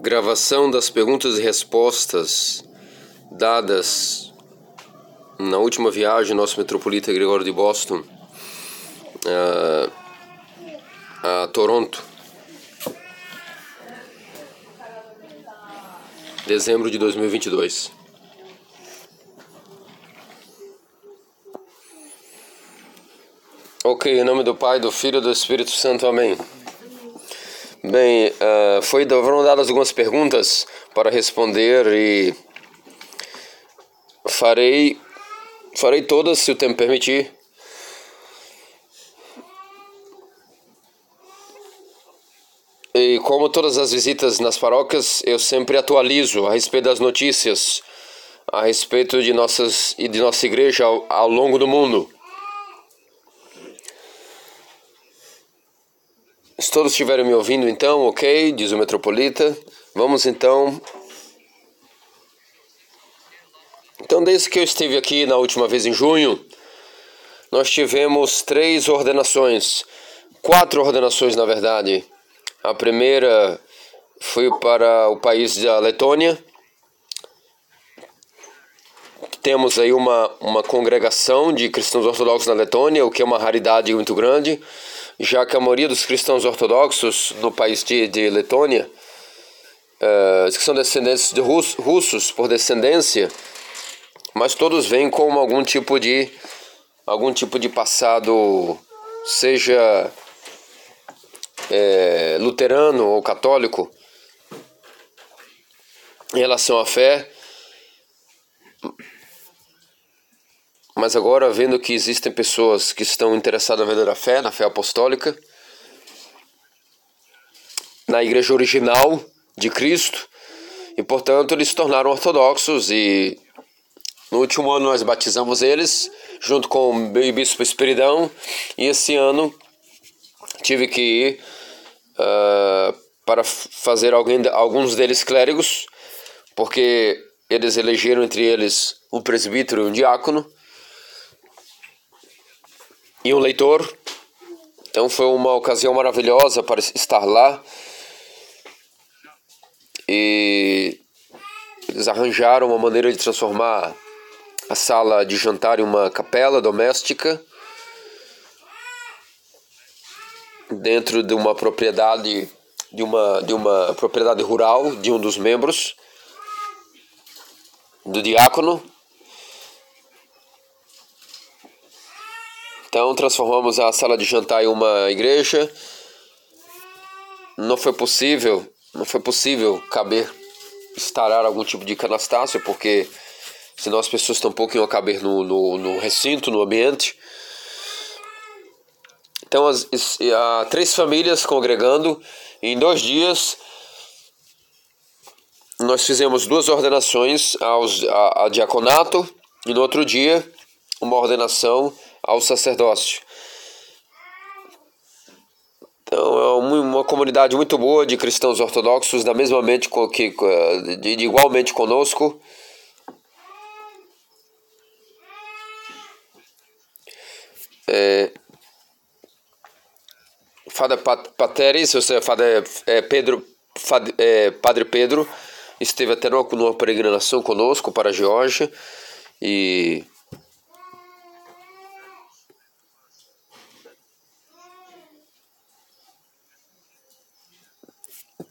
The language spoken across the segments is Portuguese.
gravação das perguntas e respostas dadas na última viagem nosso metropolita Gregório de Boston a, a Toronto, dezembro de 2022. Ok, em nome do Pai, do Filho e do Espírito Santo, amém. Bem, uh, foi, foram dadas algumas perguntas para responder e farei, farei todas se o tempo permitir. E como todas as visitas nas paróquias, eu sempre atualizo a respeito das notícias, a respeito de nossas e de nossa igreja ao, ao longo do mundo. Se todos estiverem me ouvindo, então, ok, diz o metropolita. Vamos então. Então, desde que eu estive aqui na última vez em junho, nós tivemos três ordenações, quatro ordenações na verdade. A primeira foi para o país da Letônia. Temos aí uma, uma congregação de cristãos ortodoxos na Letônia, o que é uma raridade muito grande já que a maioria dos cristãos ortodoxos no país de, de Letônia, uh, que são descendentes de russ, russos por descendência, mas todos vêm com algum tipo de algum tipo de passado, seja é, luterano ou católico, em relação à fé, mas agora, vendo que existem pessoas que estão interessadas na verdadeira fé, na fé apostólica, na igreja original de Cristo, e portanto eles se tornaram ortodoxos e no último ano nós batizamos eles junto com o bispo Espiridão e esse ano tive que ir uh, para fazer alguém, alguns deles clérigos porque eles elegeram entre eles um presbítero e um diácono e um leitor. Então foi uma ocasião maravilhosa para estar lá. E eles arranjaram uma maneira de transformar a sala de jantar em uma capela doméstica dentro de uma propriedade de uma de uma propriedade rural de um dos membros do diácono Então transformamos a sala de jantar em uma igreja. Não foi possível, não foi possível caber instalar algum tipo de canastácio, porque senão as pessoas tampouco iam caber no, no, no recinto, no ambiente. Então, as, há três famílias congregando. em dois dias, nós fizemos duas ordenações aos, a, a diaconato. E no outro dia, uma ordenação ao sacerdócio. Então é uma comunidade muito boa de cristãos ortodoxos, da mesma mente que, de, igualmente conosco. É, Fada Pateris, ou seja, Fada é, Pedro, Fada, é, Padre Pedro, esteve até numa peregrinação conosco para a Geórgia e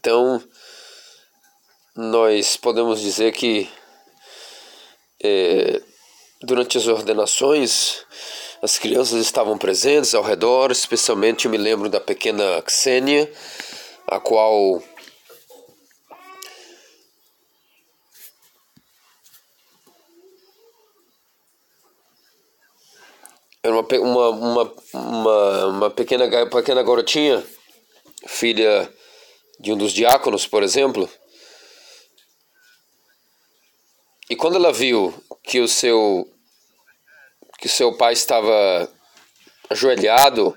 Então, nós podemos dizer que é, durante as ordenações as crianças estavam presentes ao redor, especialmente eu me lembro da pequena Xênia, a qual era uma, uma, uma, uma, pequena, pequena garotinha, filha de um dos diáconos, por exemplo. E quando ela viu que o seu que seu pai estava ajoelhado,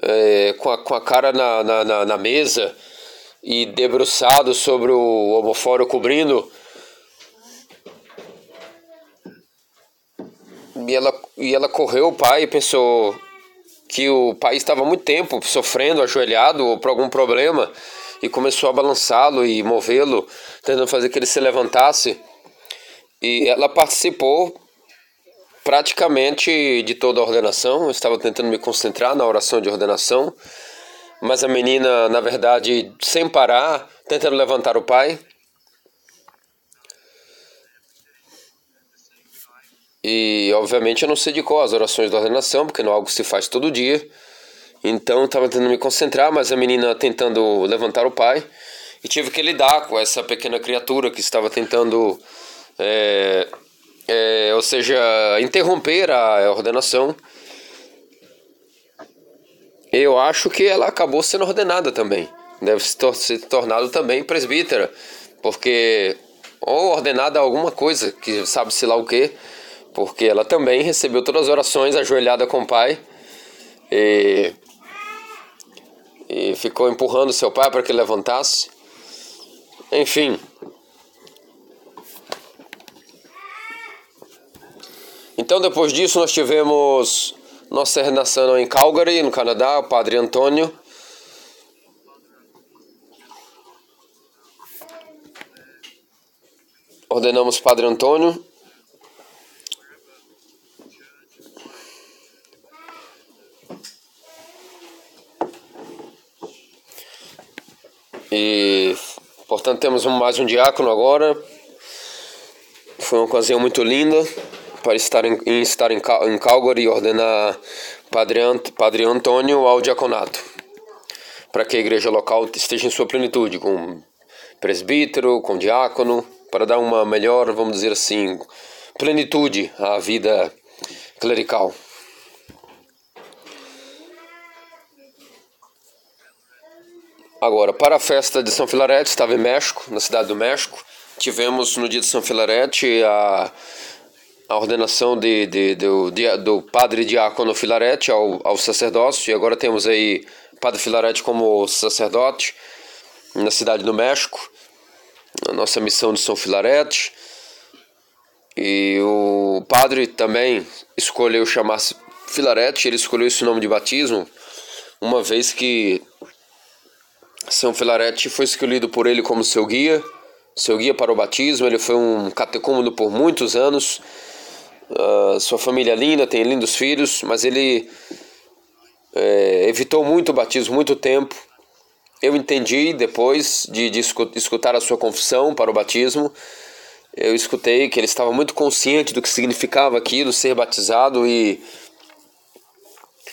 é, com, a, com a cara na, na, na, mesa e debruçado sobre o homofório cobrindo, e ela, e ela correu o pai e pensou que o pai estava há muito tempo sofrendo, ajoelhado por algum problema e começou a balançá-lo e movê-lo, tentando fazer que ele se levantasse. E ela participou praticamente de toda a ordenação. Eu estava tentando me concentrar na oração de ordenação, mas a menina, na verdade, sem parar, tentando levantar o pai. E, obviamente, eu não sei de qual as orações da ordenação, porque não é algo que se faz todo dia. Então, estava tentando me concentrar, mas a menina tentando levantar o pai. E tive que lidar com essa pequena criatura que estava tentando é, é, ou seja, interromper a ordenação. Eu acho que ela acabou sendo ordenada também. Deve se tor ser tornado também presbítera, porque ou ordenada a alguma coisa, que sabe-se lá o que, porque ela também recebeu todas as orações ajoelhada com o pai e, e ficou empurrando seu pai para que levantasse. Enfim, Então, depois disso, nós tivemos nossa ordenação em Calgary, no Canadá, o Padre Antônio. Ordenamos Padre Antônio. E, portanto, temos mais um diácono agora. Foi uma ocasião muito linda para estar em, estar em, em Calgary e ordenar Padre, Ant, Padre Antônio ao diaconato, para que a igreja local esteja em sua plenitude, com presbítero, com diácono, para dar uma melhor, vamos dizer assim, plenitude à vida clerical. Agora, para a festa de São Filarete, estava em México, na cidade do México. Tivemos no dia de São Filarete a a ordenação de, de, do, de, do padre diácono Filarete ao, ao sacerdócio, e agora temos aí padre Filarete como sacerdote na cidade do México, a nossa missão de São Filarete. E o padre também escolheu chamar-se Filarete, ele escolheu esse nome de batismo, uma vez que São Filarete foi escolhido por ele como seu guia, seu guia para o batismo. Ele foi um catecúmeno por muitos anos Uh, sua família é linda, tem lindos filhos, mas ele é, evitou muito o batismo muito tempo. Eu entendi depois de, de escutar a sua confissão para o batismo, eu escutei que ele estava muito consciente do que significava aquilo, ser batizado, e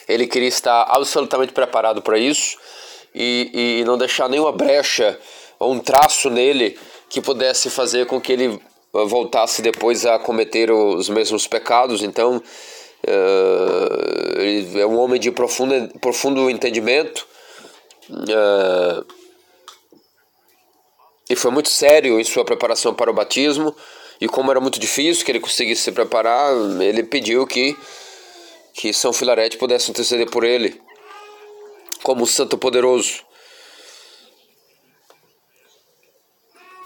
ele queria estar absolutamente preparado para isso e, e não deixar nenhuma brecha ou um traço nele que pudesse fazer com que ele voltasse depois a cometer os mesmos pecados. Então, uh, ele é um homem de profundo, profundo entendimento. Uh, e foi muito sério em sua preparação para o batismo. E como era muito difícil que ele conseguisse se preparar, ele pediu que, que São Filarete pudesse interceder por ele, como santo poderoso.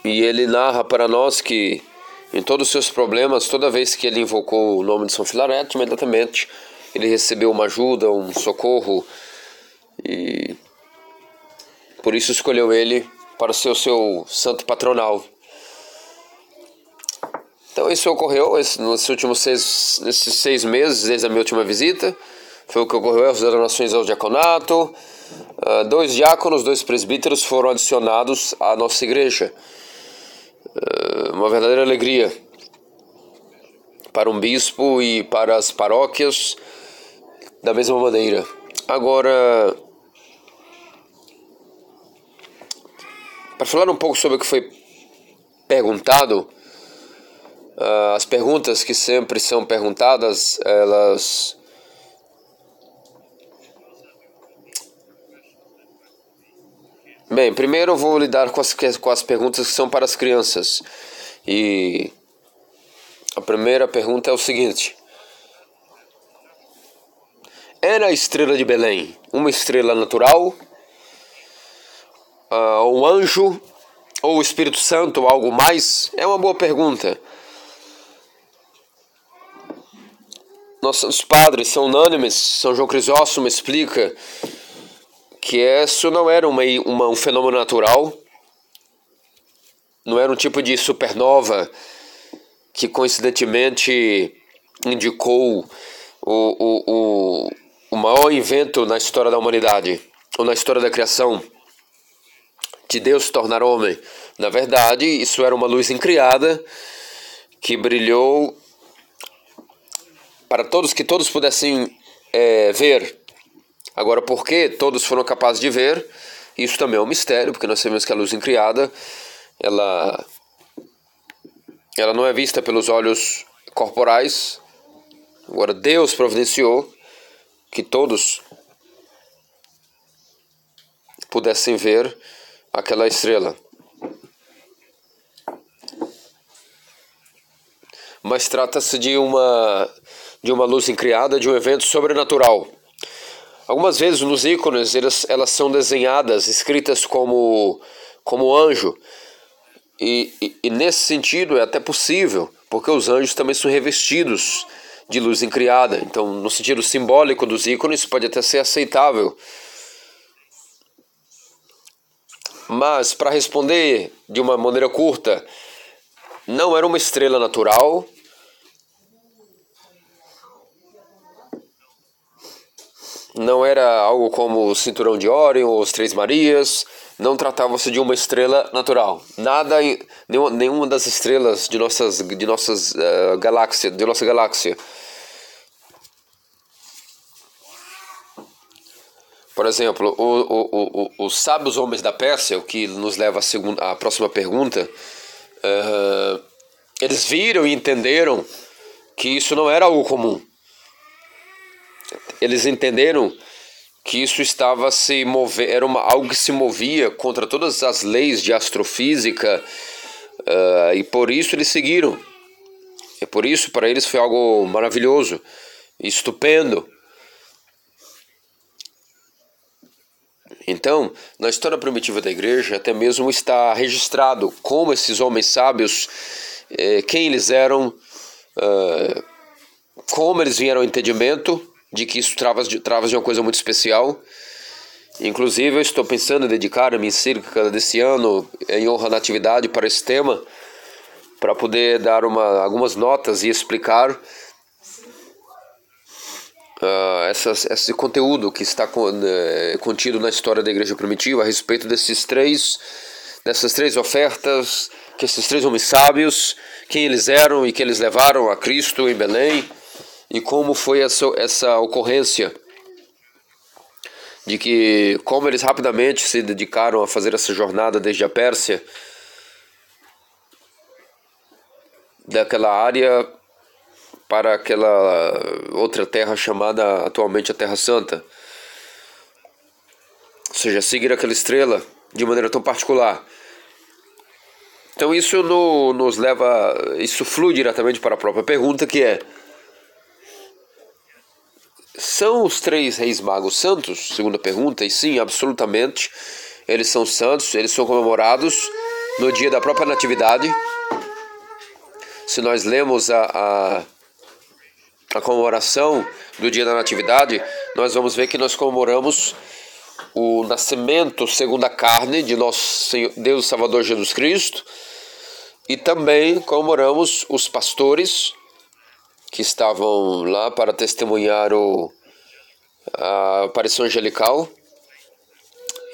E ele narra para nós que em todos os seus problemas, toda vez que ele invocou o nome de São Filareto, imediatamente ele recebeu uma ajuda, um socorro e por isso escolheu ele para ser o seu santo patronal. Então isso ocorreu nesses últimos seis, nesses seis meses, desde a minha última visita. Foi o que ocorreu as donações ao diaconato. Uh, dois diáconos, dois presbíteros foram adicionados à nossa igreja. Eh, uma verdadeira alegria para um bispo e para as paróquias da mesma maneira. Agora, para falar um pouco sobre o que foi perguntado, uh, as perguntas que sempre são perguntadas, elas Bem, primeiro eu vou lidar com as, com as perguntas que são para as crianças. E a primeira pergunta é o seguinte: Era a estrela de Belém uma estrela natural? Uh, um anjo? Ou o Espírito Santo algo mais? É uma boa pergunta. Nossos padres são unânimes. São João Crisóstomo explica que isso não era uma, uma, um fenômeno natural, não era um tipo de supernova que coincidentemente indicou o, o, o, o maior invento na história da humanidade, ou na história da criação, de Deus tornar homem. Na verdade, isso era uma luz incriada que brilhou para todos, que todos pudessem é, ver. Agora, por que todos foram capazes de ver? Isso também é um mistério, porque nós sabemos que a luz incriada, ela, ela não é vista pelos olhos corporais. Agora, Deus providenciou que todos pudessem ver aquela estrela. Mas trata-se de uma de uma luz incriada, de um evento sobrenatural. Algumas vezes nos ícones elas, elas são desenhadas, escritas como, como anjo. E, e, e nesse sentido é até possível, porque os anjos também são revestidos de luz incriada. Então, no sentido simbólico dos ícones, pode até ser aceitável. Mas, para responder de uma maneira curta, não era uma estrela natural, não era algo como o cinturão de Órion ou os Três Marias, não tratava-se de uma estrela natural. Nada, nenhuma, nenhuma das estrelas de nossas, de nossas uh, galáxia, de nossa galáxia. Por exemplo, o, o, o, os sábios homens da Pérsia, o que nos leva à, segunda, à próxima pergunta, uh, eles viram e entenderam que isso não era algo comum eles entenderam que isso estava se mover, era uma, algo que se movia contra todas as leis de astrofísica uh, e por isso eles seguiram. E por isso para eles foi algo maravilhoso, estupendo. Então, na história primitiva da igreja, até mesmo está registrado como esses homens sábios, eh, quem eles eram, uh, como eles vieram ao entendimento de que isso trava de, trava de uma coisa muito especial. Inclusive, eu estou pensando em dedicar a minha desse ano em honra à natividade para esse tema, para poder dar uma, algumas notas e explicar uh, essas, esse conteúdo que está con, uh, contido na história da igreja primitiva a respeito desses três, dessas três ofertas, que esses três homens sábios, quem eles eram e que eles levaram a Cristo em Belém e como foi essa, essa ocorrência de que como eles rapidamente se dedicaram a fazer essa jornada desde a Pérsia daquela área para aquela outra terra chamada atualmente a Terra Santa. Ou seja, seguir aquela estrela de maneira tão particular. Então isso no, nos leva, isso flui diretamente para a própria pergunta que é são os três reis magos santos? Segunda pergunta, e sim, absolutamente. Eles são santos, eles são comemorados no dia da própria Natividade. Se nós lemos a, a, a comemoração do dia da Natividade, nós vamos ver que nós comemoramos o nascimento segundo a carne de nosso Senhor, Deus Salvador Jesus Cristo e também comemoramos os pastores que estavam lá para testemunhar o, a aparição angelical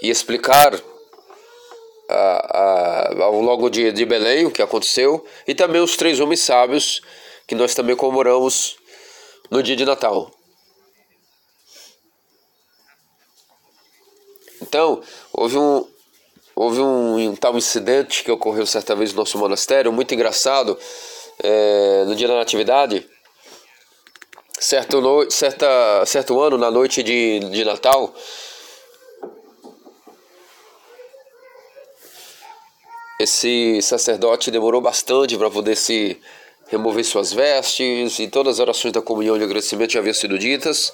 e explicar a, a, ao longo de, de Belém o que aconteceu e também os três homens sábios que nós também comemoramos no dia de Natal. Então, houve um, houve um, um, tal incidente que ocorreu certa vez no nosso monastério, muito engraçado, é, no dia da Natividade certo, no, certa, certo ano, na noite de, de Natal, esse sacerdote demorou bastante para poder se remover suas vestes e todas as orações da comunhão de agradecimento já haviam sido ditas.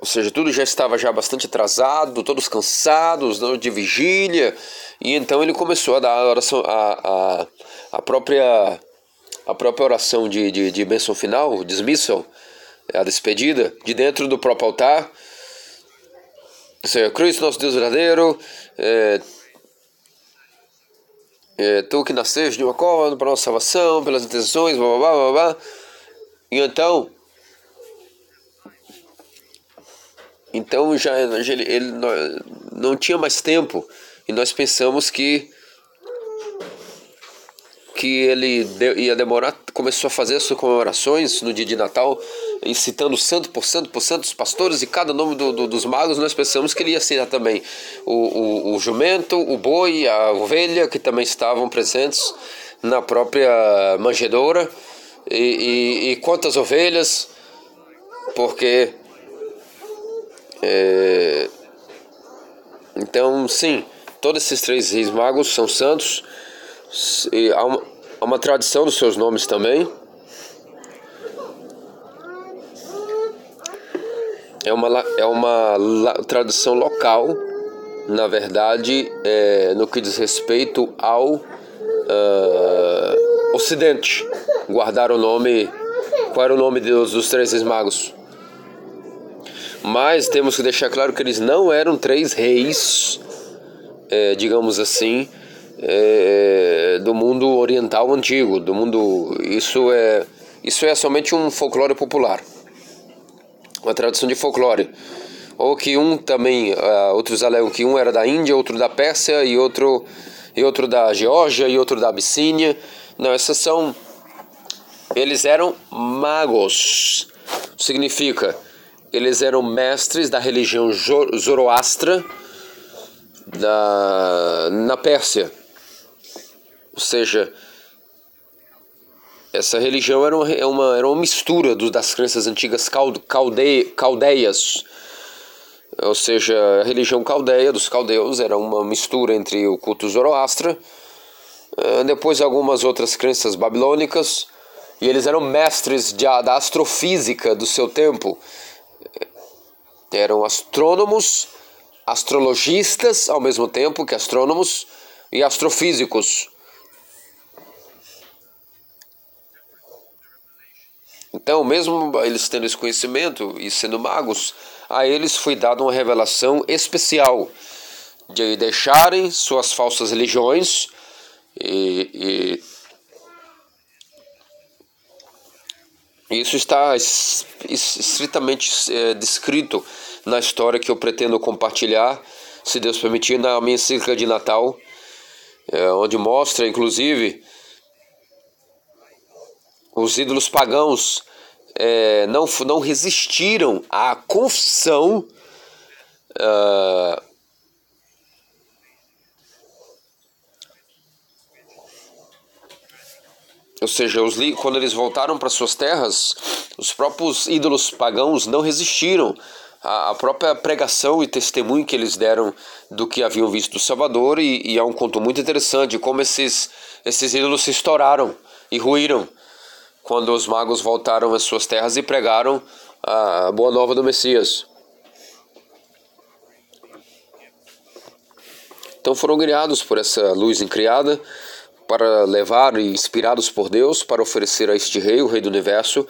Ou seja, tudo já estava já bastante atrasado, todos cansados de vigília, e então ele começou a dar a oração, a, a, a própria a própria oração de, de, de bênção final, dismissal, a despedida, de dentro do próprio altar. Senhor Cristo, nosso Deus verdadeiro, é, é, tu que nasceste de uma cova para nossa salvação, pelas intenções, blá blá blá blá blá. E então, então já, ele, ele não tinha mais tempo e nós pensamos que que ele ia demorar, começou a fazer suas comemorações no dia de Natal, citando santo por santo por santo os pastores e cada nome do, do, dos magos, nós pensamos que ele ia citar também o, o, o jumento, o boi, a ovelha, que também estavam presentes na própria manjedoura, e, e, e quantas ovelhas, porque. É, então, sim, todos esses três reis magos são santos e há uma, há uma tradição dos seus nomes também. É uma, é uma tradição local, na verdade, é, no que diz respeito ao uh, Ocidente. Guardar o nome. Qual era o nome dos, dos três reis magos? Mas temos que deixar claro que eles não eram três reis, é, digamos assim, é, do mundo oriental antigo, do mundo isso é isso é somente um folclore popular, uma tradução de folclore, ou que um também uh, outros alegam que um era da Índia, outro da Pérsia e outro e outro da Geórgia e outro da Abissínia. Não, essas são eles eram magos, significa eles eram mestres da religião Zoroastra da, na Pérsia. Ou seja, essa religião era uma, é uma, era uma mistura do, das crenças antigas calde, caldeias. Ou seja, a religião caldeia dos caldeus era uma mistura entre o culto zoroastra, eh, depois algumas outras crenças babilônicas, e eles eram mestres de, da astrofísica do seu tempo. Eram astrônomos, astrologistas ao mesmo tempo que astrônomos e astrofísicos. Então, mesmo eles tendo esse conhecimento e sendo magos, a eles foi dada uma revelação especial de deixarem suas falsas religiões e, e isso está estritamente é, descrito na história que eu pretendo compartilhar, se Deus permitir, na minha encíclica de Natal, é, onde mostra, inclusive, os ídolos pagãos é, não, não resistiram à confissão uh, ou seja, os, quando eles voltaram para suas terras, os próprios ídolos pagãos não resistiram à, própria pregação e testemunho que eles deram do que haviam visto do Salvador, e, e é um conto muito interessante como esses, esses ídolos se estouraram e ruíram quando os magos voltaram às suas terras e pregaram a boa nova do Messias. Então foram criados por essa luz incriada para levar e inspirados por Deus para oferecer a este rei, o rei do universo,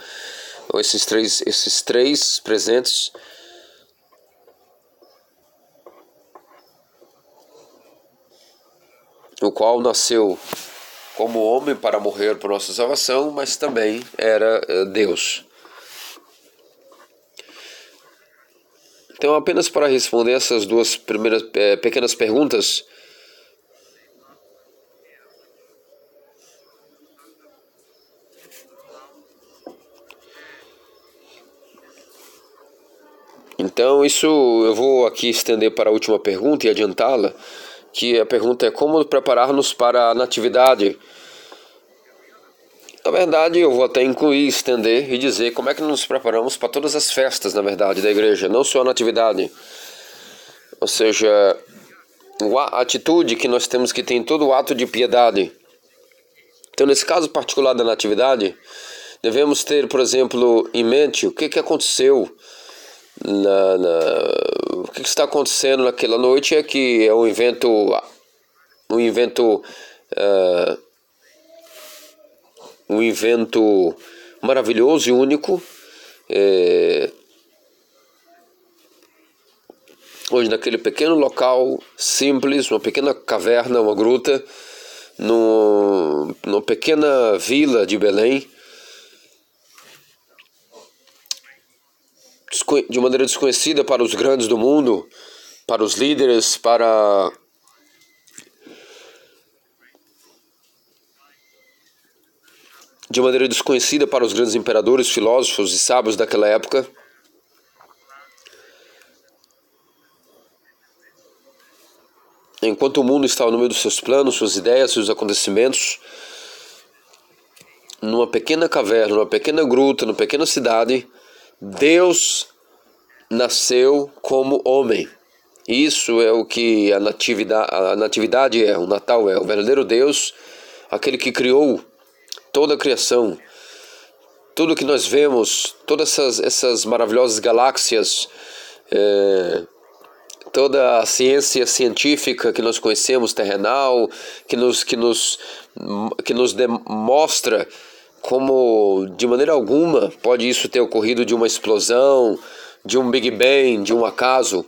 esses três, esses três presentes o qual nasceu como homem para morrer por nossa salvação, mas também era eh, Deus. Então, apenas para responder essas duas primeiras é, pequenas perguntas, Então, isso eu vou aqui estender para a última pergunta e adiantá-la que a pergunta é como preparar-nos para a natividade. Na verdade, eu vou até incluir, estender e dizer como é que nos preparamos para todas as festas, na verdade, da igreja, não só a natividade. Ou seja, a atitude que nós temos que ter em todo o ato de piedade. Então, nesse caso particular da natividade, devemos ter, por exemplo, em mente o que, que aconteceu na, na, o que está acontecendo naquela noite é que é um evento um evento uh, um evento maravilhoso e único é, naquele pequeno local simples, uma pequena caverna, uma gruta, no, numa pequena vila de Belém, de maneira desconhecida para os grandes do mundo, para os líderes, para de maneira desconhecida para os grandes imperadores, filósofos e sábios daquela época. Enquanto o mundo estava no meio dos seus planos, suas ideias, seus acontecimentos, numa pequena caverna, numa pequena gruta, numa pequena cidade, Deus nasceu como homem. Isso é o que a natividade, a natividade é, o Natal é, o verdadeiro Deus, aquele que criou toda a criação, tudo que nós vemos, todas essas, essas maravilhosas galáxias, é, toda a ciência científica que nós conhecemos, terrenal, que nos, que nos, que nos demonstra como, de maneira alguma, pode isso ter ocorrido de uma explosão, de um Big Bang, de um acaso.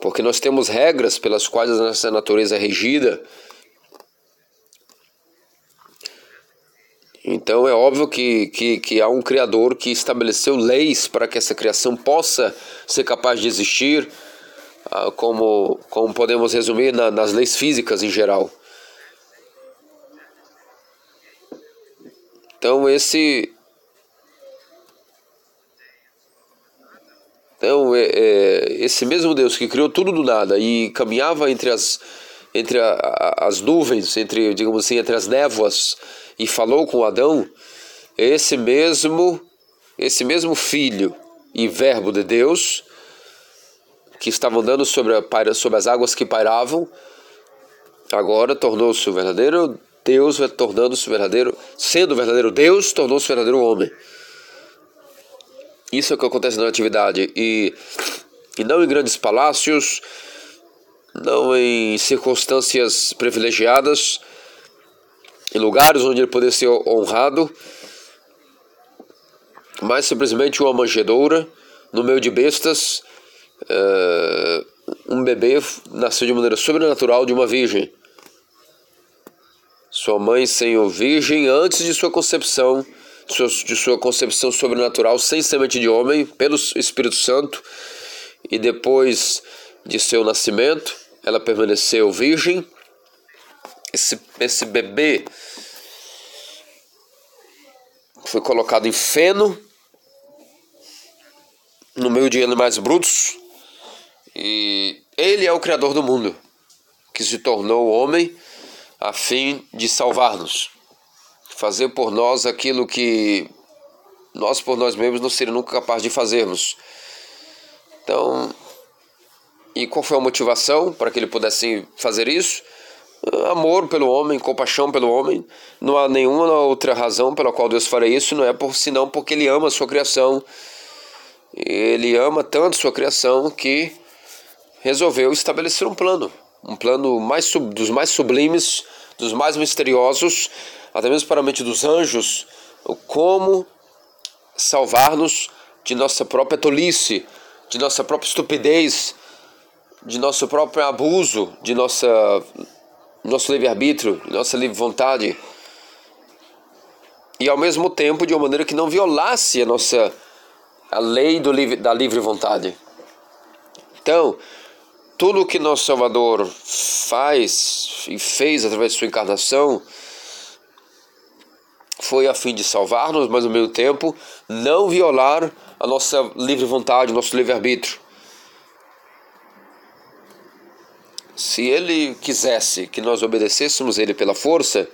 Porque nós temos regras pelas quais a nossa natureza é regida Então é óbvio que, que, que há um Criador que estabeleceu leis para que essa criação possa ser capaz de existir, ah, como, como podemos resumir na, nas leis físicas em geral. Então esse então é, é, esse mesmo Deus que criou tudo do nada e caminhava entre as entre a, a, as nuvens, entre digamos assim entre as névoas e falou com Adão, esse mesmo, esse mesmo filho e verbo de Deus, que estava andando sobre, a, sobre as águas que pairavam, agora tornou-se o verdadeiro Deus, tornando-se o verdadeiro, sendo verdadeiro Deus, tornou-se verdadeiro homem. Isso é o que acontece na atividade. E, e não em grandes palácios, não em circunstâncias privilegiadas, em lugares onde ele poderia ser honrado, mas simplesmente uma manjedoura no meio de bestas, uh, um bebê nasceu de maneira sobrenatural de uma virgem. Sua mãe sendo virgem antes de sua concepção, de sua concepção sobrenatural, sem semente de homem, pelo Espírito Santo, e depois de seu nascimento, ela permaneceu virgem. Esse, esse bebê foi colocado em feno no meio de animais brutos e ele é o criador do mundo que se tornou homem a fim de salvar-nos fazer por nós aquilo que nós por nós mesmos não seríamos nunca capazes de fazermos então e qual foi a motivação para que ele pudesse fazer isso amor pelo homem, compaixão pelo homem. Não há nenhuma outra razão pela qual Deus faria isso, não é por senão porque ele ama a sua criação. Ele ama tanto sua criação que resolveu estabelecer um plano, um plano mais dos mais sublimes, dos mais misteriosos, até mesmo para a mente dos anjos, como salvar-nos de nossa própria tolice, de nossa própria estupidez, de nosso próprio abuso, de nossa nosso livre-arbítrio, nossa livre vontade, e ao mesmo tempo de uma maneira que não violasse a nossa a lei do da livre vontade. Então, tudo o que nosso Salvador faz e fez através de sua encarnação foi a fim de salvar-nos, mas ao mesmo tempo não violar a nossa livre vontade, nosso livre-arbítrio. Se ele quisesse que nós obedecêssemos ele pela força,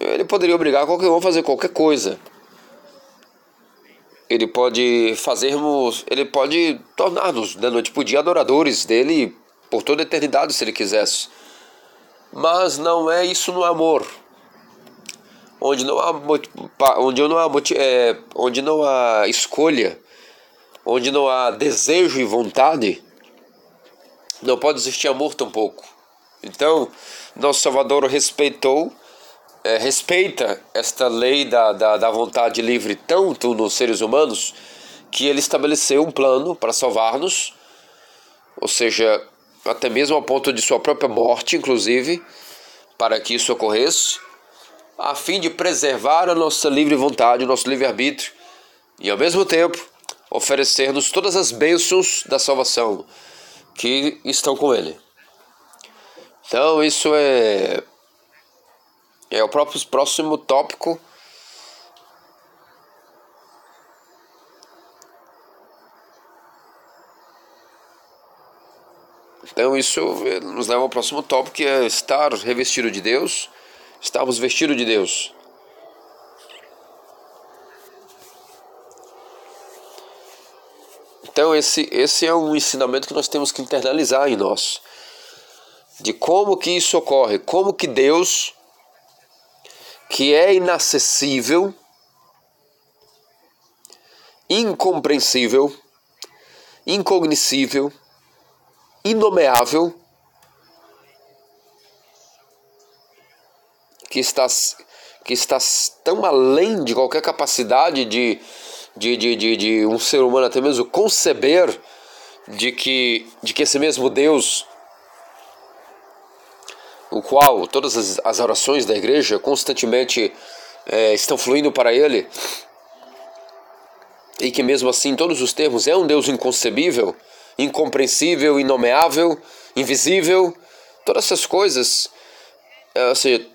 ele poderia obrigar qualquer um a fazer qualquer coisa. Ele pode fazermos, ele pode tornar-nos da noite por dia adoradores dele por toda a eternidade se ele quisesse. Mas não é isso no amor. Onde não há onde não há é, onde não há escolha, onde não há desejo e vontade, não pode existir amor tampouco. Então, nosso Salvador respeitou é, respeita esta lei da, da, da vontade livre tanto nos seres humanos que ele estabeleceu um plano para salvar-nos, ou seja, até mesmo ao ponto de sua própria morte, inclusive, para que isso ocorresse, a fim de preservar a nossa livre vontade, o nosso livre-arbítrio, e ao mesmo tempo oferecer-nos todas as bênçãos da salvação que estão com Ele. Então, isso é, é o próprio próximo tópico. Então, isso nos leva ao próximo tópico, que é estar revestido de Deus, estarmos vestidos de Deus. Então, esse, esse é um ensinamento que nós temos que internalizar em nós. De como que isso ocorre, como que Deus, que é inacessível, incompreensível, incognoscível, inomeável, que está, que está tão além de qualquer capacidade de de, de, de, de um ser humano até mesmo conceber de que, de que esse mesmo Deus, o qual todas as, as orações da igreja constantemente é, estão fluindo para Ele, e que mesmo assim, em todos os termos, é um Deus inconcebível, incompreensível, inomeável, invisível, todas essas coisas, é, ou seja,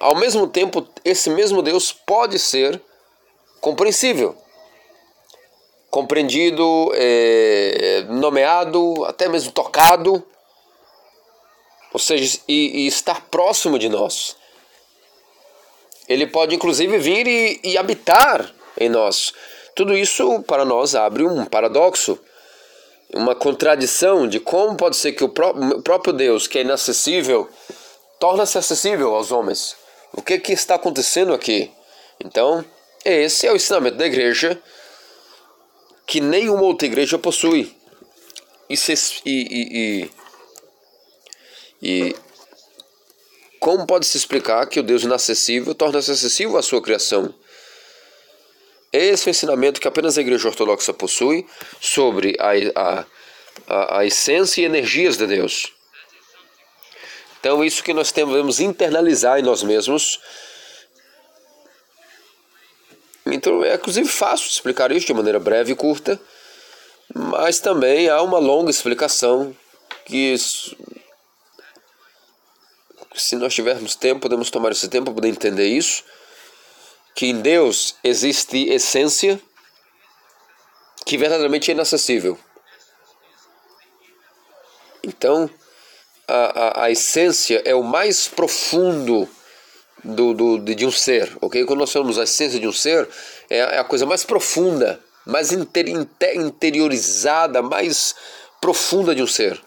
ao mesmo tempo, esse mesmo Deus pode ser compreensível, compreendido, é, nomeado, até mesmo tocado, ou seja, e, e, estar próximo de nós. Ele pode inclusive vir e, e habitar em nós. Tudo isso para nós abre um paradoxo, uma contradição de como pode ser que o próprio Deus, que é inacessível, torna-se acessível aos homens. O que, que está acontecendo aqui? Então, esse é o ensinamento da igreja que nenhuma outra igreja possui. E, e, e, e como pode se explicar que o Deus inacessível torna-se acessível à sua criação? Esse é o ensinamento que apenas a igreja ortodoxa possui sobre a, a, a, a essência e energias de Deus. Então, isso que nós devemos internalizar em nós mesmos então é inclusive fácil explicar isso de maneira breve e curta, mas também há uma longa explicação que se nós tivermos tempo, podemos tomar esse tempo para entender isso, que em Deus existe essência que verdadeiramente é inacessível. Então, a, a, a essência é o mais profundo do, do, de um ser, ok? Quando nós falamos a essência de um ser, é, é a coisa mais profunda, mais inter, inter, interiorizada, mais profunda de um ser.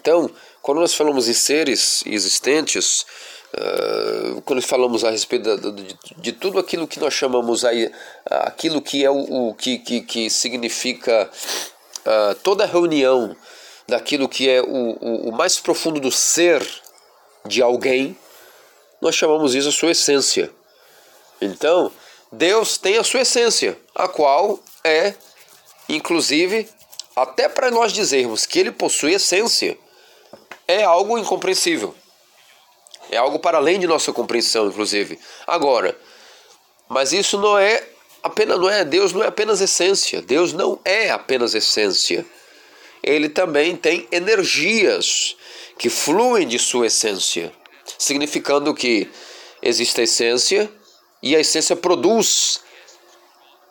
Então, quando nós falamos em seres existentes, uh, quando falamos a respeito de, de, tudo aquilo que nós chamamos aí, aquilo que é o, o que, que, que significa uh, toda reunião daquilo que é o, o, o mais profundo do ser de alguém, nós chamamos isso a sua essência. Então, Deus tem a sua essência, a qual é, inclusive, até para nós dizermos que ele possui essência, é algo incompreensível. É algo para além de nossa compreensão, inclusive. Agora, mas isso não é apenas não é Deus não é apenas essência. Deus não é apenas essência. Ele também tem energias que fluem de sua essência, significando que existe a essência e a essência produz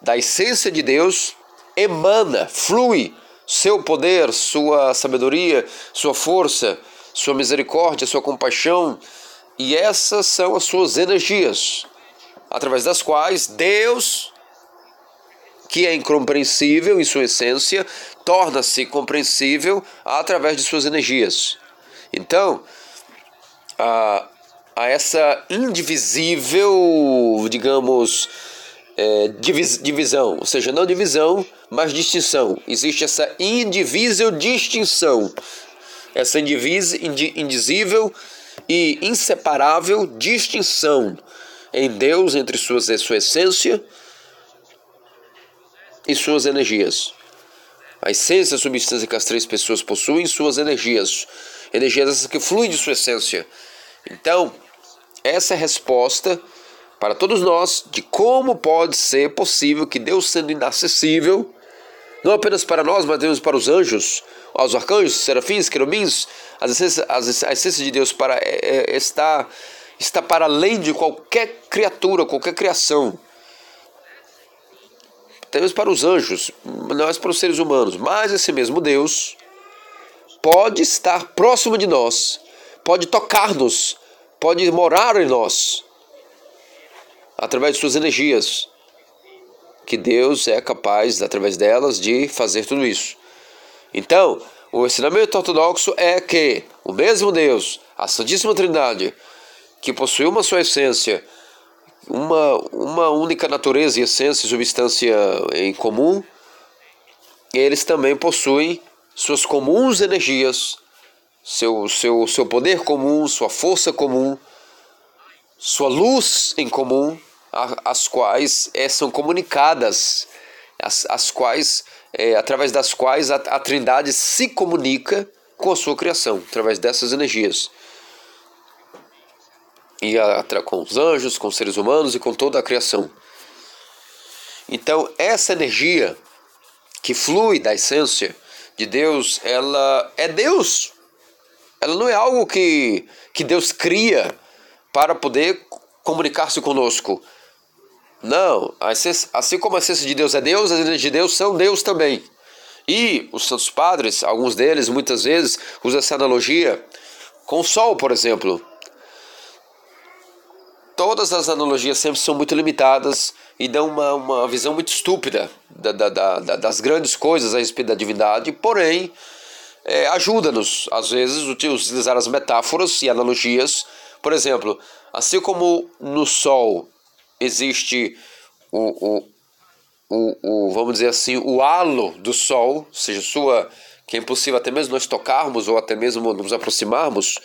da essência de Deus emana, flui seu poder, sua sabedoria, sua força, sua misericórdia, sua compaixão, e essas são as suas energias, através das quais Deus que é incompreensível em sua essência, torna-se compreensível através de suas energias. Então, a, a essa indivisível, digamos, é, divisão, ou seja, não divisão, mas distinção. Existe essa indivível distinção, essa indizível e inseparável distinção em Deus entre suas, sua essência e suas energias. A essência, a substância que as três pessoas possuem, suas energias. Energias essas que fluem de sua essência. Então, essa é a resposta para todos nós de como pode ser possível que Deus, sendo inacessível, não apenas para nós, mas Deus para os anjos, aos arcanjos, serafins, querubins, a essência, a essência de Deus para, é, é, está, está para além de qualquer criatura, qualquer criação. Até mesmo para os anjos, é para os seres humanos, mas esse mesmo Deus pode estar próximo de nós, pode tocar-nos, pode morar em nós, através de suas energias, que Deus é capaz, através delas, de fazer tudo isso. Então, o ensinamento ortodoxo é que o mesmo Deus, a Santíssima Trindade, que possui uma sua essência, uma, uma única natureza e essência e substância em comum, eles também possuem suas comuns energias, seu, seu, seu poder comum, sua força comum, sua luz em comum, as quais é, são comunicadas, as, as quais, é, através das quais a, a Trindade se comunica com a sua criação, através dessas energias. E a, com os anjos, com os seres humanos e com toda a criação. Então, essa energia que flui da essência de Deus, ela é Deus. Ela não é algo que, que Deus cria para poder comunicar-se conosco. Não, assim como a essência de Deus é Deus, as energias de Deus são Deus também. E os santos padres, alguns deles, muitas vezes, usam essa analogia com o sol, por exemplo. Todas as analogias sempre são muito limitadas e dão uma, uma visão muito estúpida da, da, da, das grandes coisas a respeito da divindade, porém, é, ajuda-nos, às vezes, utilizar as metáforas e analogias. Por exemplo, assim como no sol existe o, o, o, o, vamos dizer assim, o halo do Sol, ou seja, sua, que é impossível até mesmo nós tocarmos ou até mesmo nos aproximarmos,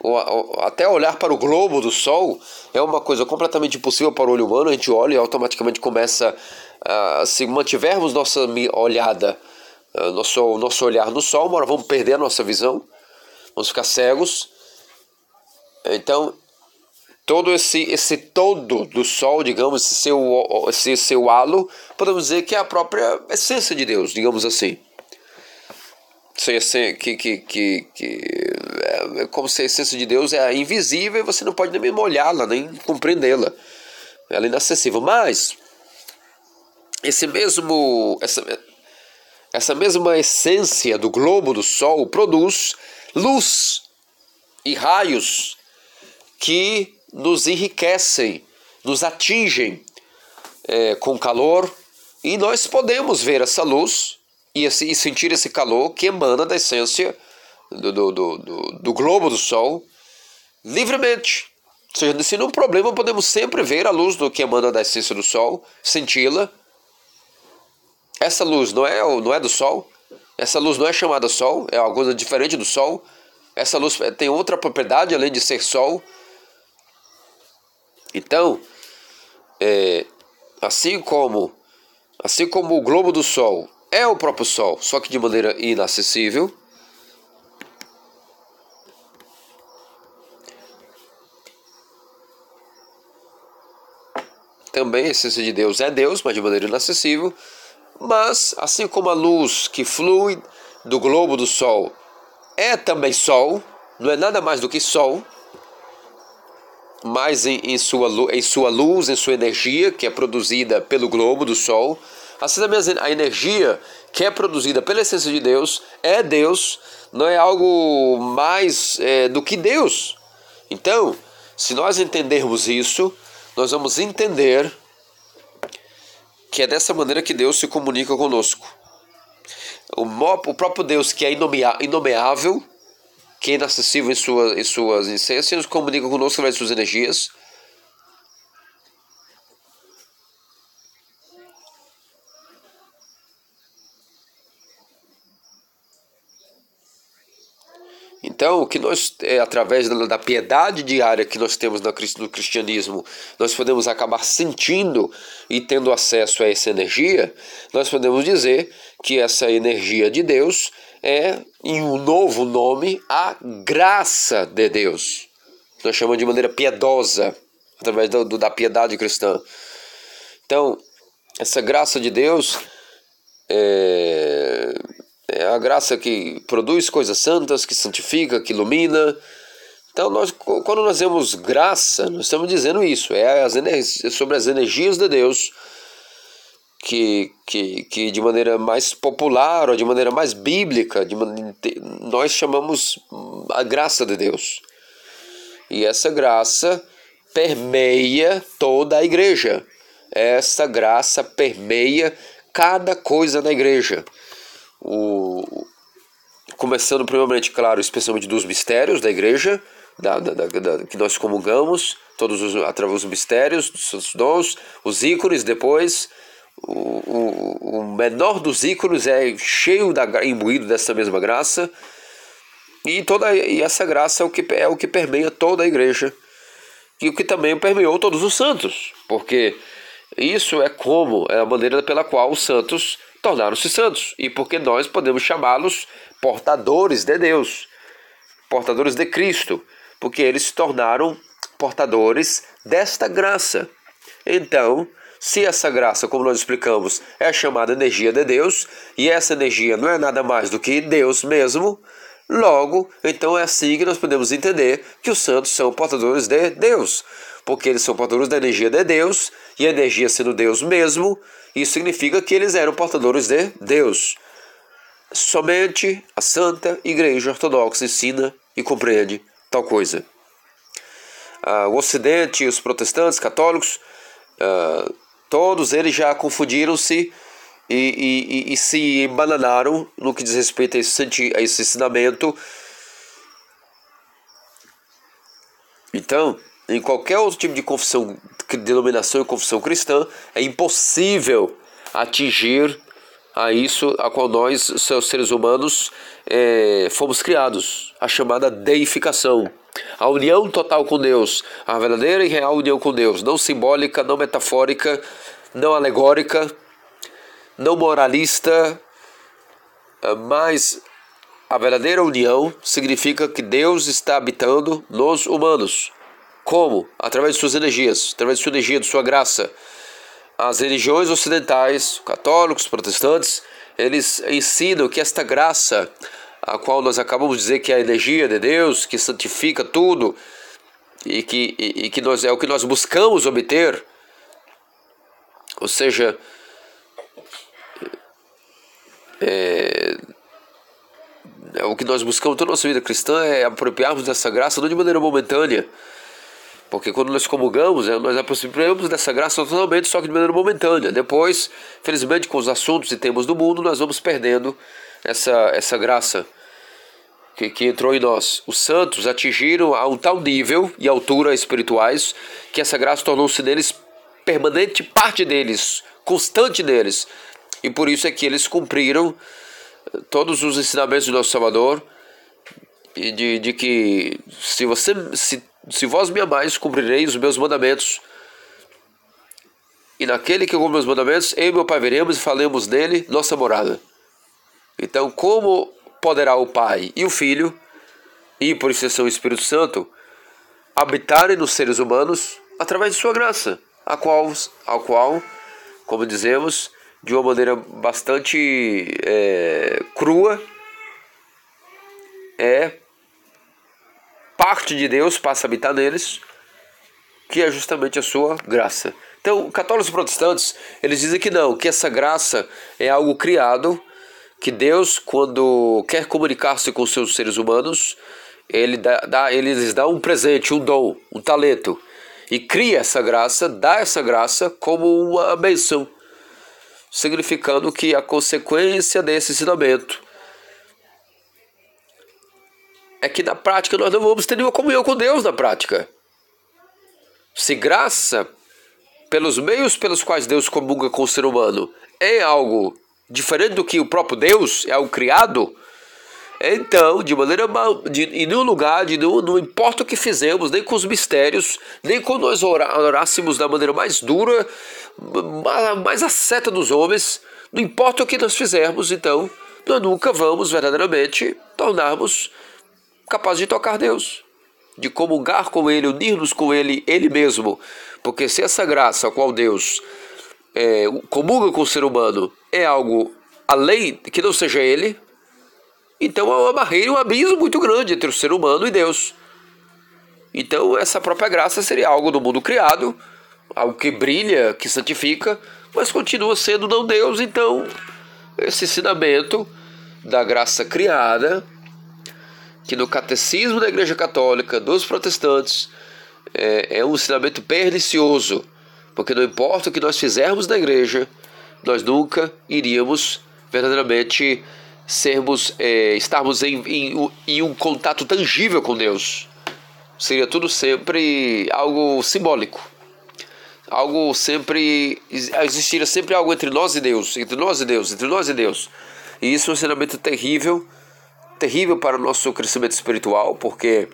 ou, ou, até olhar para o globo do Sol é uma coisa completamente impossível para o olho humano, a gente olha e automaticamente começa, uh, se mantivermos nossa olhada, uh, nosso, nosso olhar no Sol, uma hora vamos perder a nossa visão, vamos ficar cegos, então todo esse, esse todo do sol, digamos, esse seu, esse seu halo, podemos dizer que é a própria essência de Deus, digamos assim. Que, que, que, que é, é como se a essência de Deus é invisível e você não pode nem molhá-la, nem compreendê-la. Ela é inacessível. Mas, esse mesmo, essa, essa mesma essência do globo do Sol produz luz e raios que nos enriquecem, nos atingem é, com calor e nós podemos ver essa luz e, esse, e sentir esse calor que emana da essência do, do, do, do, globo do Sol livremente. Ou seja, se não problema, podemos sempre ver a luz do que emana da essência do Sol, senti-la. Essa luz não é, não é do Sol, essa luz não é chamada Sol, é algo diferente do Sol. Essa luz tem outra propriedade além de ser Sol. Então, é, assim como assim como o globo do Sol é o próprio Sol, só que de maneira inacessível, também a essência de Deus é Deus, mas de maneira inacessível. Mas, assim como a luz que flui do globo do Sol é também Sol, não é nada mais do que Sol, mais em, em, sua, em sua luz, em sua energia, que é produzida pelo globo do Sol. Assim também a energia que é produzida pela essência de Deus é Deus, não é algo mais é, do que Deus. Então, se nós entendermos isso, nós vamos entender que é dessa maneira que Deus se comunica conosco. O, o próprio Deus que é inomeável, que é tá inacessível em, sua, em suas essências, nos comunica conosco através de suas energias. Então, o que nós, é, através da, da, piedade diária que nós temos no cristianismo, nós podemos acabar sentindo e tendo acesso a essa energia, nós podemos dizer que essa energia de Deus é, em um novo nome, a graça de Deus. Nós chamamos de maneira piedosa, através do, da piedade cristã. Então, essa graça de Deus é, é a graça que produz coisas santas, que santifica, que ilumina. Então, nós, quando nós vemos graça, nós estamos dizendo isso, é as sobre as energias de Deus que, que, que de maneira mais popular ou de maneira mais bíblica, nós chamamos a graça de Deus. E essa graça permeia toda a igreja. Essa graça permeia cada coisa na igreja. O, começando primeiramente, claro, especialmente dos mistérios da igreja, da, da, da, que nós comungamos, todos os, através dos mistérios, dos dons, os ícones depois, o, o, o menor dos ícones é cheio da imbuído dessa mesma graça. E toda e essa graça é o que é o que permeia toda a igreja. E o que também permeou todos os santos. Porque isso é como é a maneira pela qual os santos tornaram-se santos. E porque nós podemos chamá-los portadores de Deus. Portadores de Cristo. Porque eles se tornaram portadores desta graça. Então se essa graça, como nós explicamos, é chamada energia de Deus, e essa energia não é nada mais do que Deus mesmo, logo, então é assim que nós podemos entender que os santos são portadores de Deus, porque eles são portadores da energia de Deus, e a energia sendo Deus mesmo, isso significa que eles eram portadores de Deus. Somente a Santa Igreja Ortodoxa ensina e compreende tal coisa. Ah, o Ocidente os protestantes católicos ah, Todos eles já confundiram-se e, e, e, se embananaram no que diz respeito a esse, a esse ensinamento. Então, em qualquer outro tipo de confissão, denominação e confissão cristã, é impossível atingir a isso a qual nós, seres humanos, é, fomos criados, a chamada deificação. A união total com Deus, a verdadeira e real união com Deus, não simbólica, não metafórica, não alegórica, não moralista, eh, mas a verdadeira união significa que Deus está habitando nos humanos. Como? Através de suas energias, através de sua energia, de sua graça. As religiões ocidentais, católicos, protestantes, eles ensinam que esta graça a qual nós acabamos de dizer que é a energia de Deus, que santifica tudo e que, e, e que nós, é o que nós buscamos obter. Ou seja, é, é o que nós buscamos toda a nossa vida cristã é apropriarmos dessa graça não de maneira momentânea. Porque quando nós comungamos, é, nós aproximamos dessa graça totalmente, só que de maneira momentânea. Depois, felizmente, com os assuntos e temas do mundo, nós vamos perdendo essa, essa graça que, que entrou em nós. Os santos atingiram a um tal nível e altura espirituais que essa graça tornou-se neles permanente parte deles, constante neles. E por isso é que eles cumpriram eh, todos os ensinamentos do nosso Salvador de, de que se você se, se vós me amais, cumprireis os meus mandamentos. E naquele que cumpre meus mandamentos, eu e meu Pai veremos e falemos nele nossa morada. Então, como poderá o Pai e o Filho, e por extensão o Espírito Santo, habitarem nos seres humanos através de sua graça, a qual, ao qual, como dizemos, de uma maneira bastante é, crua, é parte de Deus passa a habitar neles, que é justamente a sua graça. Então, católicos protestantes, eles dizem que não, que essa graça é algo criado que Deus, quando quer comunicar-se com seus seres humanos, ele, dá, dá, ele lhes dá um presente, um dom, um talento, e cria essa graça, dá essa graça como uma benção, significando que a consequência desse ensinamento é que na prática nós não vamos ter nenhuma comunhão com Deus na prática. Se graça, pelos meios pelos quais Deus comunga com o ser humano, é algo diferente do que o próprio Deus é o criado, então, de maneira de, em nenhum lugar, de, não, não importa o que fizemos, nem com os mistérios, nem quando nós orássemos da maneira mais dura, mais a seta dos homens, não importa o que nós fizermos, então, nós nunca vamos verdadeiramente tornarmos capazes de tocar Deus, de comungar com Ele, unir-nos com Ele, Ele mesmo. Porque se essa graça a qual Deus é, comunga com o ser humano é algo além que não seja Ele, então há uma barreira, um abismo muito grande entre o ser humano e Deus. Então essa própria graça seria algo do mundo criado, algo que brilha, que santifica, mas continua sendo não Deus. Então esse ensinamento da graça criada, que no catecismo da Igreja Católica, dos protestantes, é, é um ensinamento pernicioso, porque não importa o que nós fizermos na igreja, nós nunca iríamos verdadeiramente sermos, é, estarmos em, em, em um contato tangível com Deus. Seria tudo sempre algo simbólico. Algo sempre. Existiria sempre algo entre nós e Deus, entre nós e Deus, entre nós e Deus. E isso é um ensinamento terrível, terrível para o nosso crescimento espiritual, porque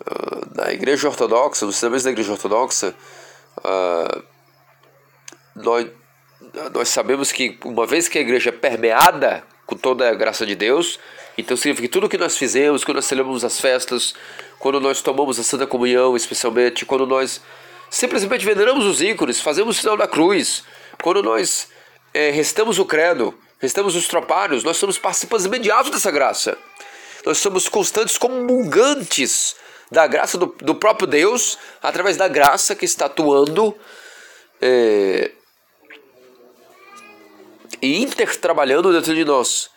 uh, na igreja ortodoxa, nos ensinamentos da igreja ortodoxa, uh, nós, nós sabemos que uma vez que a igreja é permeada com toda a graça de Deus. Então significa que tudo que nós fizemos, quando nós celebramos as festas, quando nós tomamos a Santa Comunhão, especialmente, quando nós simplesmente veneramos os ícones, fazemos o sinal da cruz, quando nós é, o credo, restamos os tropários, nós somos participantes imediatos dessa graça. Nós somos constantes comungantes da graça do, do próprio Deus, através da graça que está atuando é, e intertrabalhando dentro de nós.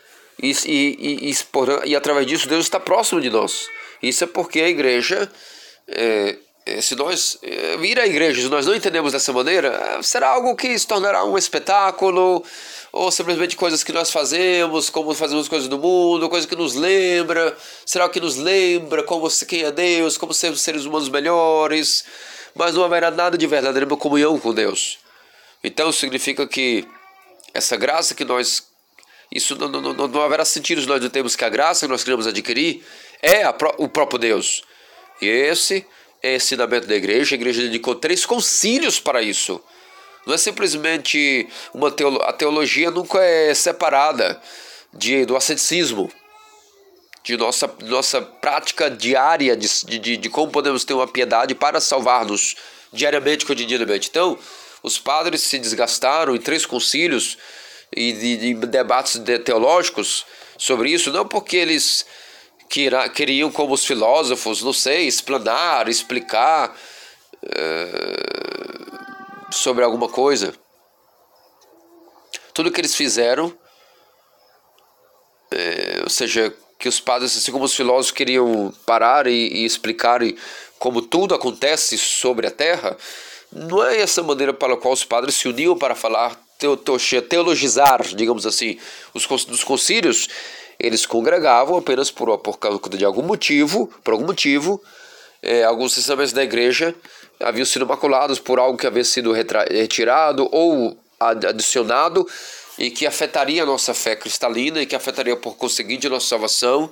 E, e, e, e, através disso Deus está próximo de nós. Isso é porque a igreja, é, é se nós é, vir à igreja, se nós não entendemos dessa maneira, será algo que se tornará um espetáculo, ou simplesmente coisas que nós fazemos, como fazemos coisas do mundo, coisa que nos lembra, será o que nos lembra como quem é Deus, como sermos seres humanos melhores, mas não haverá nada de verdadeira comunhão com Deus. Então significa que essa graça que nós. Isso não, não, não, não haverá sentido se nós não temos que a graça que nós queremos adquirir é a, o próprio Deus. E esse é ensinamento da igreja. A igreja dedicou três concílios para isso. Não é simplesmente uma teologia. A teologia nunca é separada de, do asceticismo, de nossa, nossa prática diária de, de, de como podemos ter uma piedade para salvar-nos diariamente, cotidianamente. Então, os padres se desgastaram em três concílios e de, de debates teológicos sobre isso, não porque eles queriam, como os filósofos, não sei, explanar, explicar uh, sobre alguma coisa. Tudo que eles fizeram, é, ou seja, que os padres, assim como os filósofos, queriam parar e, e explicar como tudo acontece sobre a terra, não é essa maneira pela qual os padres se uniam para falar, teologizar, digamos assim, os concílios, eles congregavam apenas por, por causa de algum motivo, por algum motivo, é, alguns ensinamentos da igreja haviam sido maculados por algo que havia sido retirado ou adicionado e que afetaria a nossa fé cristalina e que afetaria por conseguinte a nossa salvação.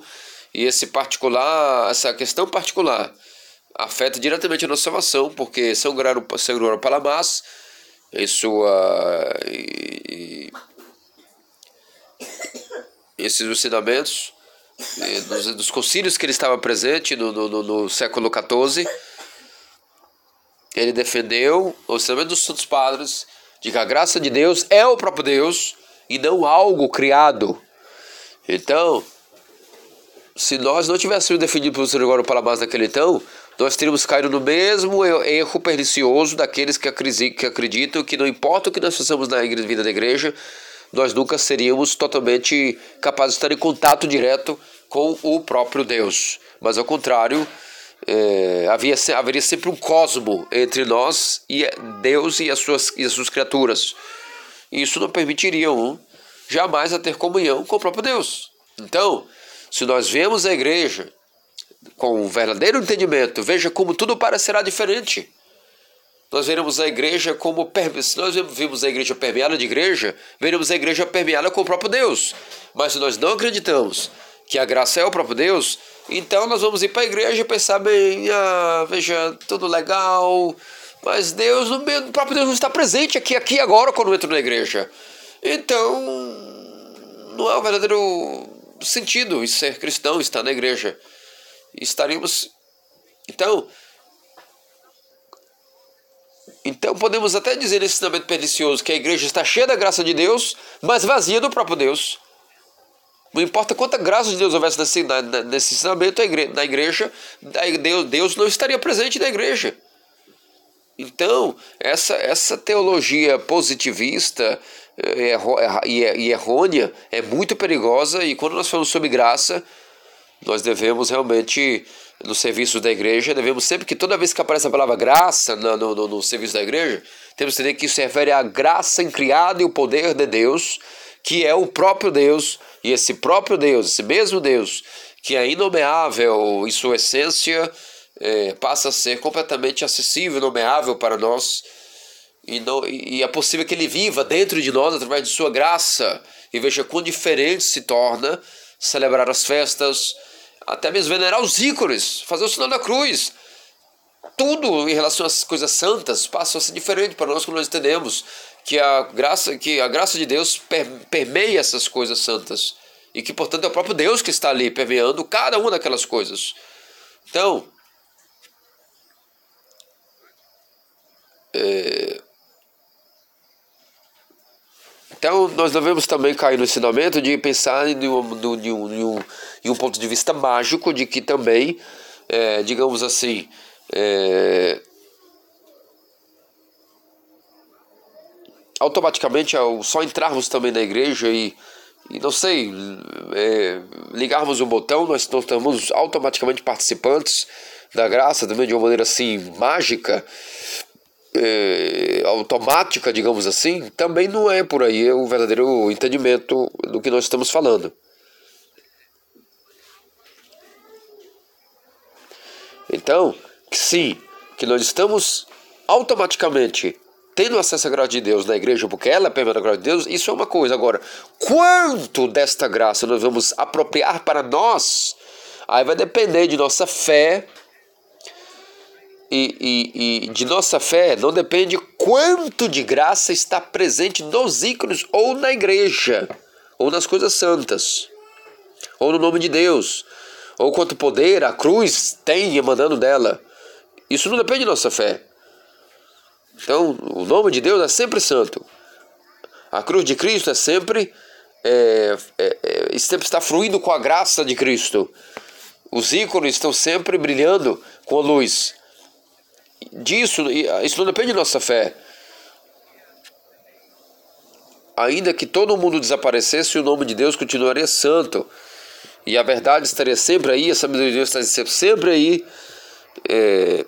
E esse particular essa questão particular afeta diretamente a nossa salvação, porque São Gregório Palamás, em sua. E, esses ensinamentos, dos, dos concílios que ele estava presente no, no, no século XIV, ele defendeu o ensinamento dos Santos Padres de que a graça de Deus é o próprio Deus e não algo criado. Então, se nós não tivéssemos defendido pelo São Gregório Palamás naquele então, nós teríamos caído no mesmo erro pernicioso daqueles que acreditam que não importa o que nós façamos na vida da igreja, nós nunca seríamos totalmente capazes de estar em contato direto com o próprio Deus. Mas ao contrário, é, havia, haveria sempre um cosmo entre nós e Deus e as suas, e as suas criaturas. E isso não permitiria um jamais a ter comunhão com o próprio Deus. Então, se nós vemos a igreja com um verdadeiro entendimento, veja como tudo parecerá diferente. Nós veremos a igreja como. Se nós vimos a igreja permeada de igreja, veremos a igreja permeada com o próprio Deus. Mas se nós não acreditamos que a graça é o próprio Deus, então nós vamos ir para a igreja e pensar bem, ah, veja, tudo legal, mas Deus, o próprio Deus não está presente aqui, aqui agora quando eu entro na igreja. Então, não é o verdadeiro sentido ser cristão, estar na igreja. Estaríamos. Então, então podemos até dizer nesse ensinamento pernicioso que a igreja está cheia da graça de Deus, mas vazia do próprio Deus. Não importa quanta graça de Deus houvesse nesse, nesse ensinamento na igreja, Deus, não estaria presente na igreja. Então, essa, essa teologia positivista é, e errônea é muito perigosa e quando nós falamos sobre graça, nós devemos realmente, no serviço da igreja, devemos sempre que toda vez que aparece a palavra graça no, no, no serviço da igreja, temos que entender que isso se refere à graça incriada e o poder de Deus, que é o próprio Deus, e esse próprio Deus, esse mesmo Deus, que é inomeável em sua essência, é, passa a ser completamente acessível, nomeável para nós, e, não, e é possível que ele viva dentro de nós através de sua graça, e veja quão diferente se torna celebrar as festas, até mesmo venerar os ícones, fazer o sinal da cruz. Tudo em relação às coisas santas passa a ser diferente para nós quando nós entendemos que a graça, que a graça de Deus permeia essas coisas santas e que, portanto, é o próprio Deus que está ali permeando cada uma daquelas coisas. Então, é, então nós devemos também cair no ensinamento de pensar em um, de um, de um, em um ponto de vista mágico de que também, é, digamos assim, é, automaticamente, ao só entrarmos também na igreja e, e não sei, é, ligarmos o botão, nós estamos automaticamente participantes da graça, também de uma maneira assim mágica, é, automática, digamos assim, também não é por aí o verdadeiro entendimento do que nós estamos falando. Então, sim, que nós estamos automaticamente tendo acesso à graça de Deus na igreja, porque ela é permanente a graça de Deus, isso é uma coisa. Agora, quanto desta graça nós vamos apropriar para nós, aí vai depender de nossa fé. E, e, e de nossa fé não depende quanto de graça está presente nos ícones ou na igreja, ou nas coisas santas, ou no nome de Deus, ou quanto poder a cruz tem emanando dela. Isso não depende de nossa fé. Então, o nome de Deus é sempre santo. A cruz de Cristo é sempre, é, é, é, sempre está fluindo com a graça de Cristo. Os ícones estão sempre brilhando com a luz. Disso, isso não depende de nossa fé. Ainda que todo mundo desaparecesse, o nome de Deus continuaria santo. E a verdade estaria sempre aí, a sabedoria de Deus estaria sempre aí. É,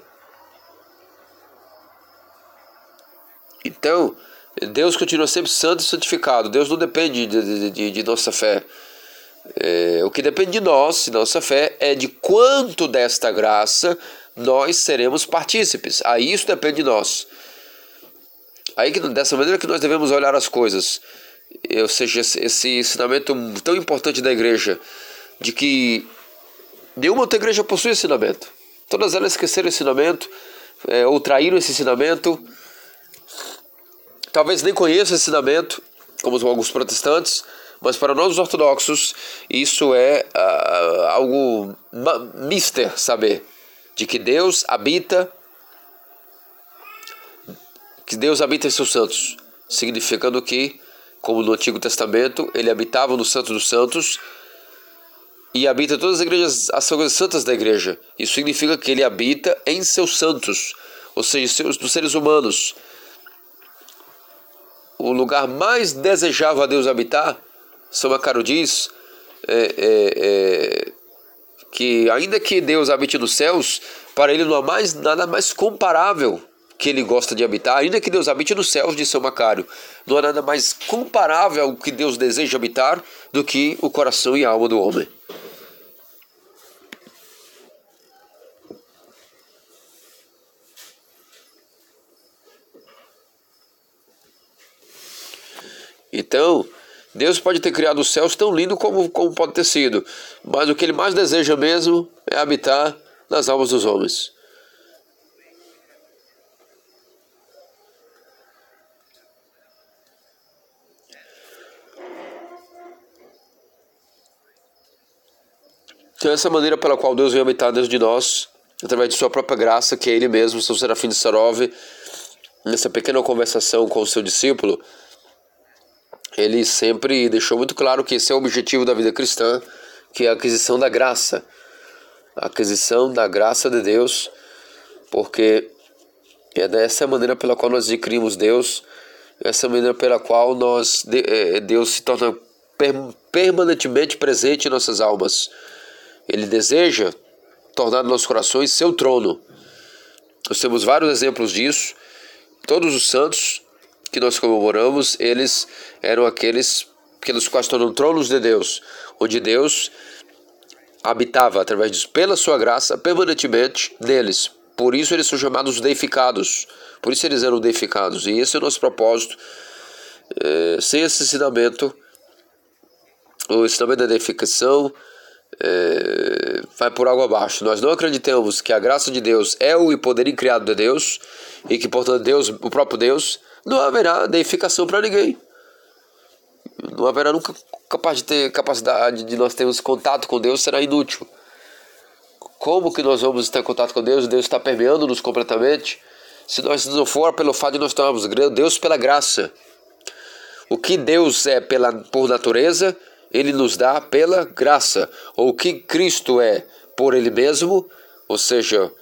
Então, Deus continua sempre santo e santificado. Deus não depende de, de, de nossa fé. É, o que depende de nós, de nossa fé, é de quanto desta graça nós seremos partícipes. Aí isso depende de nós. Aí que dessa maneira que nós devemos olhar as coisas. Ou seja, esse, ensinamento tão importante da igreja, de que nenhuma outra igreja possui ensinamento. Todas elas esqueceram o ensinamento, é, ou traíram esse ensinamento, talvez nem conheça esse ensinamento, como alguns protestantes, mas para nós os ortodoxos isso é uh, algo mister saber de que Deus habita que Deus habita em seus santos, significando que, como no Antigo Testamento, ele habitava no Santo dos Santos e habita todas as igrejas, as coisas santas da igreja. Isso significa que ele habita em seus santos, ou seja, seus, dos seres humanos o lugar mais desejável a Deus habitar, São Macaro diz é, é, é, que ainda que Deus habite nos céus, para ele não há mais nada mais comparável que ele gosta de habitar, ainda que Deus habite nos céus de São Macário, não há nada mais comparável ao que Deus deseja habitar do que o coração e a alma do homem. Então, Deus pode ter criado os céus tão lindo como, como pode ter sido, mas o que ele mais deseja mesmo é habitar nas almas dos homens. Então, essa maneira pela qual Deus vem habitar dentro de nós, através de Sua própria graça, que é Ele mesmo, São Serafim de Sarov, nessa pequena conversação com o seu discípulo, ele sempre deixou muito claro que esse é o objetivo da vida cristã, que é a aquisição da graça. A aquisição da graça de Deus, porque é dessa maneira pela qual nós adquirimos Deus, essa maneira pela qual nós é, Deus se torna permanentemente presente em nossas almas. Ele deseja tornar nossos corações seu trono. Nós temos vários exemplos disso. Todos os santos que nós comemoramos, eles eram aqueles pelos quais tornam tronos de Deus, onde Deus habitava através disso, pela sua graça, permanentemente neles. Por isso eles são chamados deificados. Por isso eles eram deificados. E esse é o nosso propósito. É, sem esse ensinamento, o ensinamento da deificação é, vai por água abaixo. Nós não acreditamos que a graça de Deus é o poder incriado de Deus e que, portanto, Deus, o próprio Deus, não haverá deificação para ninguém. Não haverá nunca capaz de ter capacidade de nós termos contato com Deus, será inútil. Como que nós vamos ter contato com Deus? Deus está permeando-nos completamente. Se nós não for pelo fato de nós tomarmos Deus pela graça. O que Deus é pela, por natureza, Ele nos dá pela graça. Ou o que Cristo é por Ele mesmo, ou seja,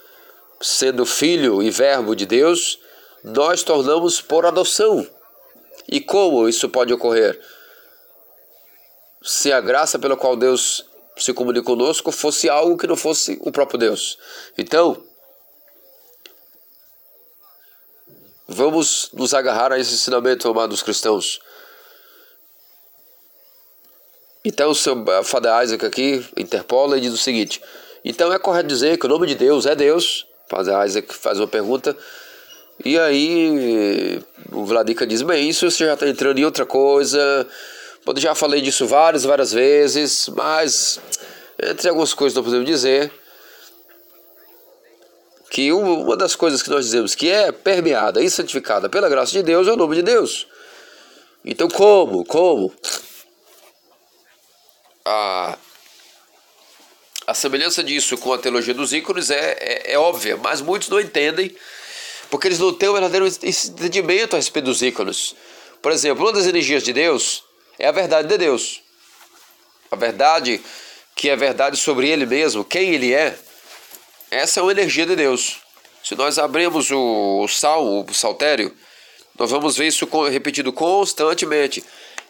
sendo Filho e Verbo de Deus, nós tornamos por adoção. E como isso pode ocorrer? Se a graça pela qual Deus se comunica conosco fosse algo que não fosse o próprio Deus. Então, vamos nos agarrar a esse ensinamento, amados cristãos. Então, o seu Father Isaac aqui interpola e diz o seguinte: então é correto dizer que o nome de Deus é Deus? Father Isaac faz uma pergunta e aí o Vladica diz, bem, isso você já está entrando em outra coisa. Eu já falei disso várias, várias vezes, mas entre algumas coisas nós podemos dizer que uma das coisas que nós dizemos que é permeada e santificada pela graça de Deus é o nome de Deus. Então como? Como? A, a semelhança disso com a teologia dos ícones é, é, é óbvia, mas muitos não entendem porque eles não têm um verdadeiro entendimento a respeito dos ícones. Por exemplo, uma das energias de Deus é a verdade de Deus. A verdade que é verdade sobre Ele mesmo, quem Ele é, essa é uma energia de Deus. Se nós abrirmos o, o salmo, o saltério, nós vamos ver isso repetido constantemente,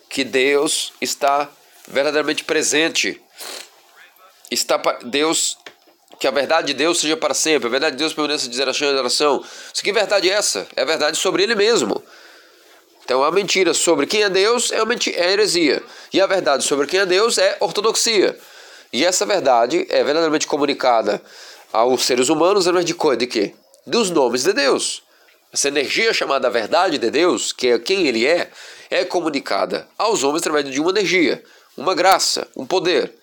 que Deus está verdadeiramente presente. Está Deus que a verdade de Deus seja para sempre, a verdade de Deus permaneça de geração em geração. Isso que verdade é essa? É a verdade sobre Ele mesmo. Então a mentira sobre quem é Deus é, é heresia. E a verdade sobre quem é Deus é ortodoxia. E essa verdade é verdadeiramente comunicada aos seres humanos através de coisa de quê? Dos nomes de Deus. Essa energia chamada verdade de Deus, que é quem Ele é, é comunicada aos homens através de uma energia, uma graça, um poder,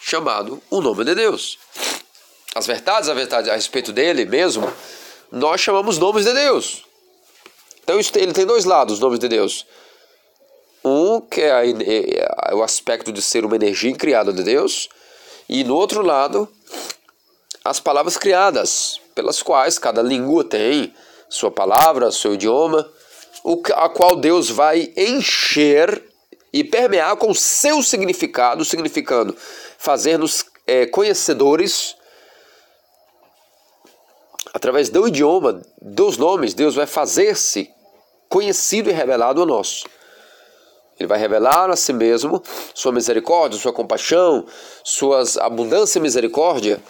chamado o nome de Deus as verdades, a verdade a respeito dele mesmo, nós chamamos nomes de Deus. Então ele tem dois lados, os nomes de Deus. Um que é, é, é o aspecto de ser uma energia criada de Deus, e no outro lado, as palavras criadas, pelas quais cada língua tem sua palavra, seu idioma, a qual Deus vai encher e permear com seu significado, significando fazer-nos é, conhecedores através do idioma, dos nomes, Deus vai fazer-se conhecido e revelado a nós. Ele vai revelar a si mesmo sua misericórdia, sua compaixão, suas abundância e misericórdia.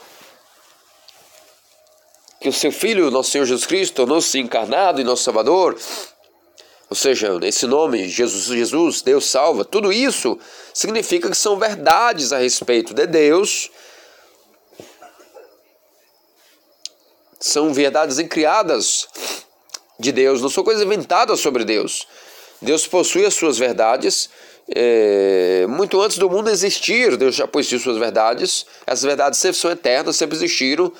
Que o seu Filho, nosso Senhor Jesus Cristo, tornou-se encarnado e nosso Salvador. Ou seja, esse nome, Jesus, Jesus, Deus salva, tudo isso significa que são verdades a respeito de Deus são verdades criadas de Deus, não são coisas inventadas sobre Deus. Deus possui as suas verdades é, muito antes do mundo existir, Deus já pôs suas verdades. Essas verdades sempre são eternas, sempre existiram.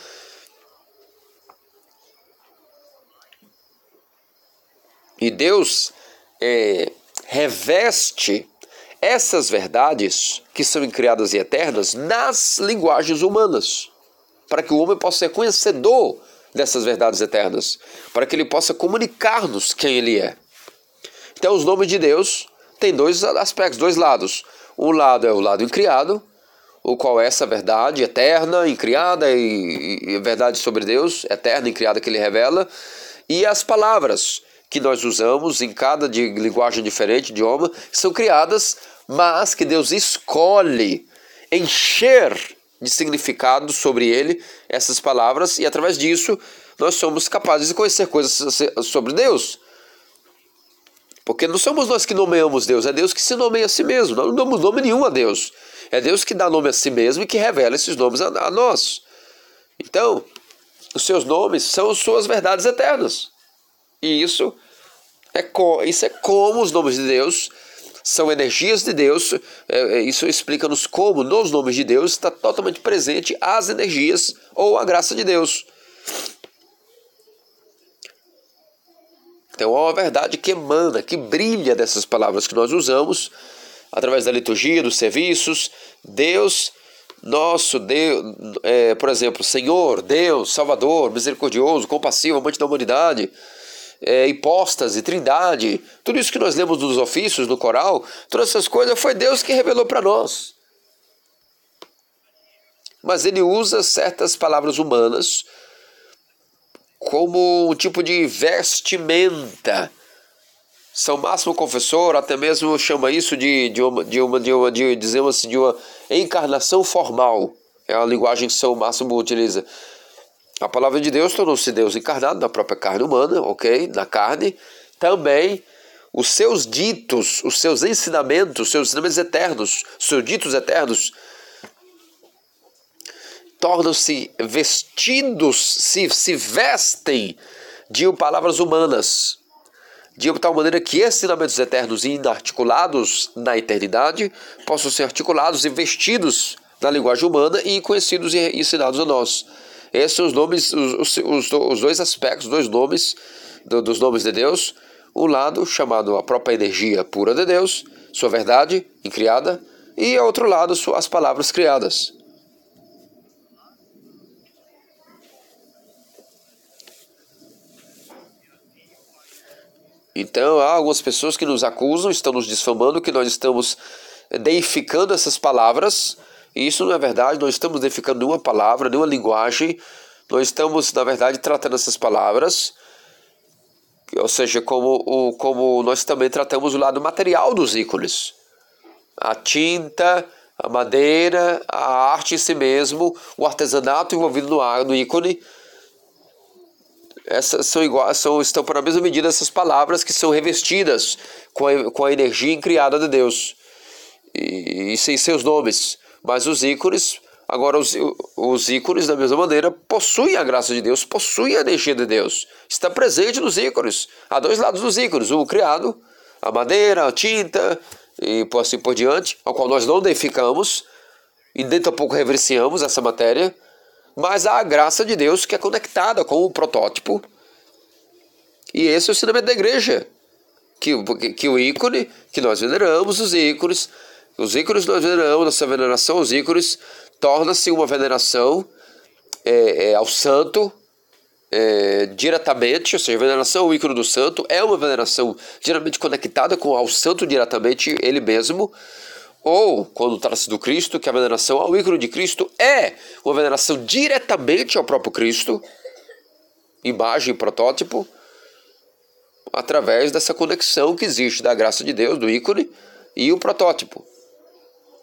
E Deus é, reveste essas verdades que são criadas e eternas nas linguagens humanas, para que o homem possa ser conhecedor dessas verdades eternas, para que ele possa comunicar-nos quem ele é. Então, os nomes de Deus têm dois aspectos, dois lados. Um lado é o lado incriado, o qual é essa verdade eterna, incriada e, e verdade sobre Deus, eterna, incriada que ele revela, e as palavras que nós usamos em cada de linguagem diferente, idioma, são criadas, mas que Deus escolhe encher de significado sobre ele essas palavras e através disso nós somos capazes de conhecer coisas sobre Deus. Porque não somos nós que nomeamos Deus, é Deus que se nomeia a si mesmo. Nós não damos nome nenhum a Deus. É Deus que dá nome a si mesmo e que revela esses nomes a, a nós. Então, os seus nomes são suas verdades eternas. E isso é, isso é como os nomes de Deus são energias de Deus. É, é isso explica-nos como nos nomes de Deus está totalmente presente as energias ou a graça de Deus. Então, é uma verdade que emana, que brilha dessas palavras que nós usamos através da liturgia, dos serviços. Deus, nosso Deus, é, por exemplo, Senhor, Deus, Salvador, misericordioso, compassivo, amante da humanidade é, hipóstase, trindade, tudo isso que nós lemos nos ofícios, no coral, todas essas coisas foi Deus que revelou para nós. Mas ele usa certas palavras humanas como um tipo de vestimenta. São Máximo Confessor até mesmo chama isso de, de, uma, de, uma, de, uma, de, dizemos assim, de uma encarnação formal. É a linguagem que São Máximo utiliza. A palavra de Deus tornou-se Deus encarnado na própria carne humana, ok? Na carne. Também os seus ditos, os seus ensinamentos, os seus ensinamentos eternos, os seus ditos eternos, tornam-se vestidos, se, se vestem de palavras humanas, de tal maneira que ensinamentos eternos inarticulados na eternidade possam ser articulados e vestidos na linguagem humana e conhecidos e ensinados a nós. Esses são os nomes, os, os, os dois aspectos, dois nomes do, dos nomes de Deus. Um lado chamado a própria energia pura de Deus, sua verdade incriada, e outro lado as palavras criadas. Então há algumas pessoas que nos acusam, estão nos difamando que nós estamos deificando essas palavras e isso não é verdade, nós estamos deificando nenhuma palavra, nenhuma linguagem, nós estamos, na verdade, tratando essas palavras, ou seja, como, o, como nós também tratamos o lado material dos ícones. A tinta, a madeira, a arte em si mesmo, o artesanato envolvido no, no ícone, essas são iguais, são, estão para a mesma medida essas palavras que são revestidas com a, com a energia incriada de Deus e, e sem seus nomes. Mas os ícones, agora os, os ícones, da mesma maneira, possuem a graça de Deus, possuem a energia de Deus. Está presente nos ícones. Há dois lados dos ícones: o criado, a madeira, a tinta e por assim por diante, ao qual nós não deificamos e nem tampouco reverenciamos essa matéria, mas há a graça de Deus que é conectada com o protótipo. E esse é o ensinamento da igreja. Que, que, que o ícone, que nós veneramos, os ícones, os ícones nós veneramos, nossa veneração aos ícones torna-se uma veneração é, é, ao santo é, diretamente, ou seja, a veneração ao ícone do santo é uma veneração diretamente conectada com ao santo diretamente ele mesmo, ou quando trata-se do Cristo, que a veneração ao ícone de Cristo é uma veneração diretamente ao próprio Cristo, imagem protótipo, através dessa conexão que existe da graça de Deus, do ícone, e o protótipo.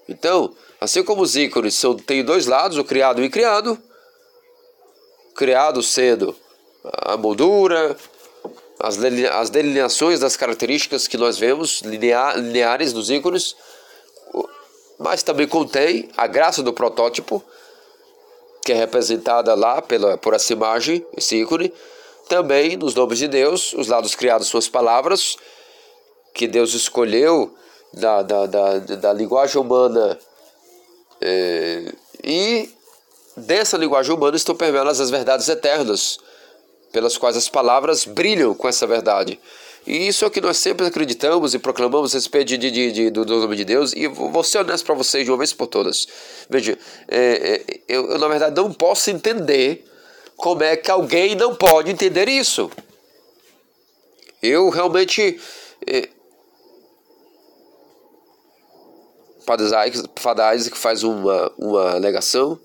Então, assim como os ícones são, têm dois lados, o criado e o incriado, criado sendo a moldura, as, as delineações das características que nós vemos, linear, lineares dos ícones, mas também contém a graça do protótipo, que é representada lá pela, por essa imagem, esse ícone, também nos nomes de Deus, os lados criados, suas palavras, que Deus escolheu da, da, da, da linguagem humana é, e dessa linguagem humana estão permeadas as verdades eternas, pelas quais as palavras brilham com essa verdade. E isso é o que nós sempre acreditamos e proclamamos a respeito de, de, de, do, nome de Deus. E vou ser honesto para vocês de uma vez por todas. Veja, é, é, eu, eu na verdade não posso entender como é que alguém não pode entender isso. Eu realmente. Padre Isaac faz uma, uma alegação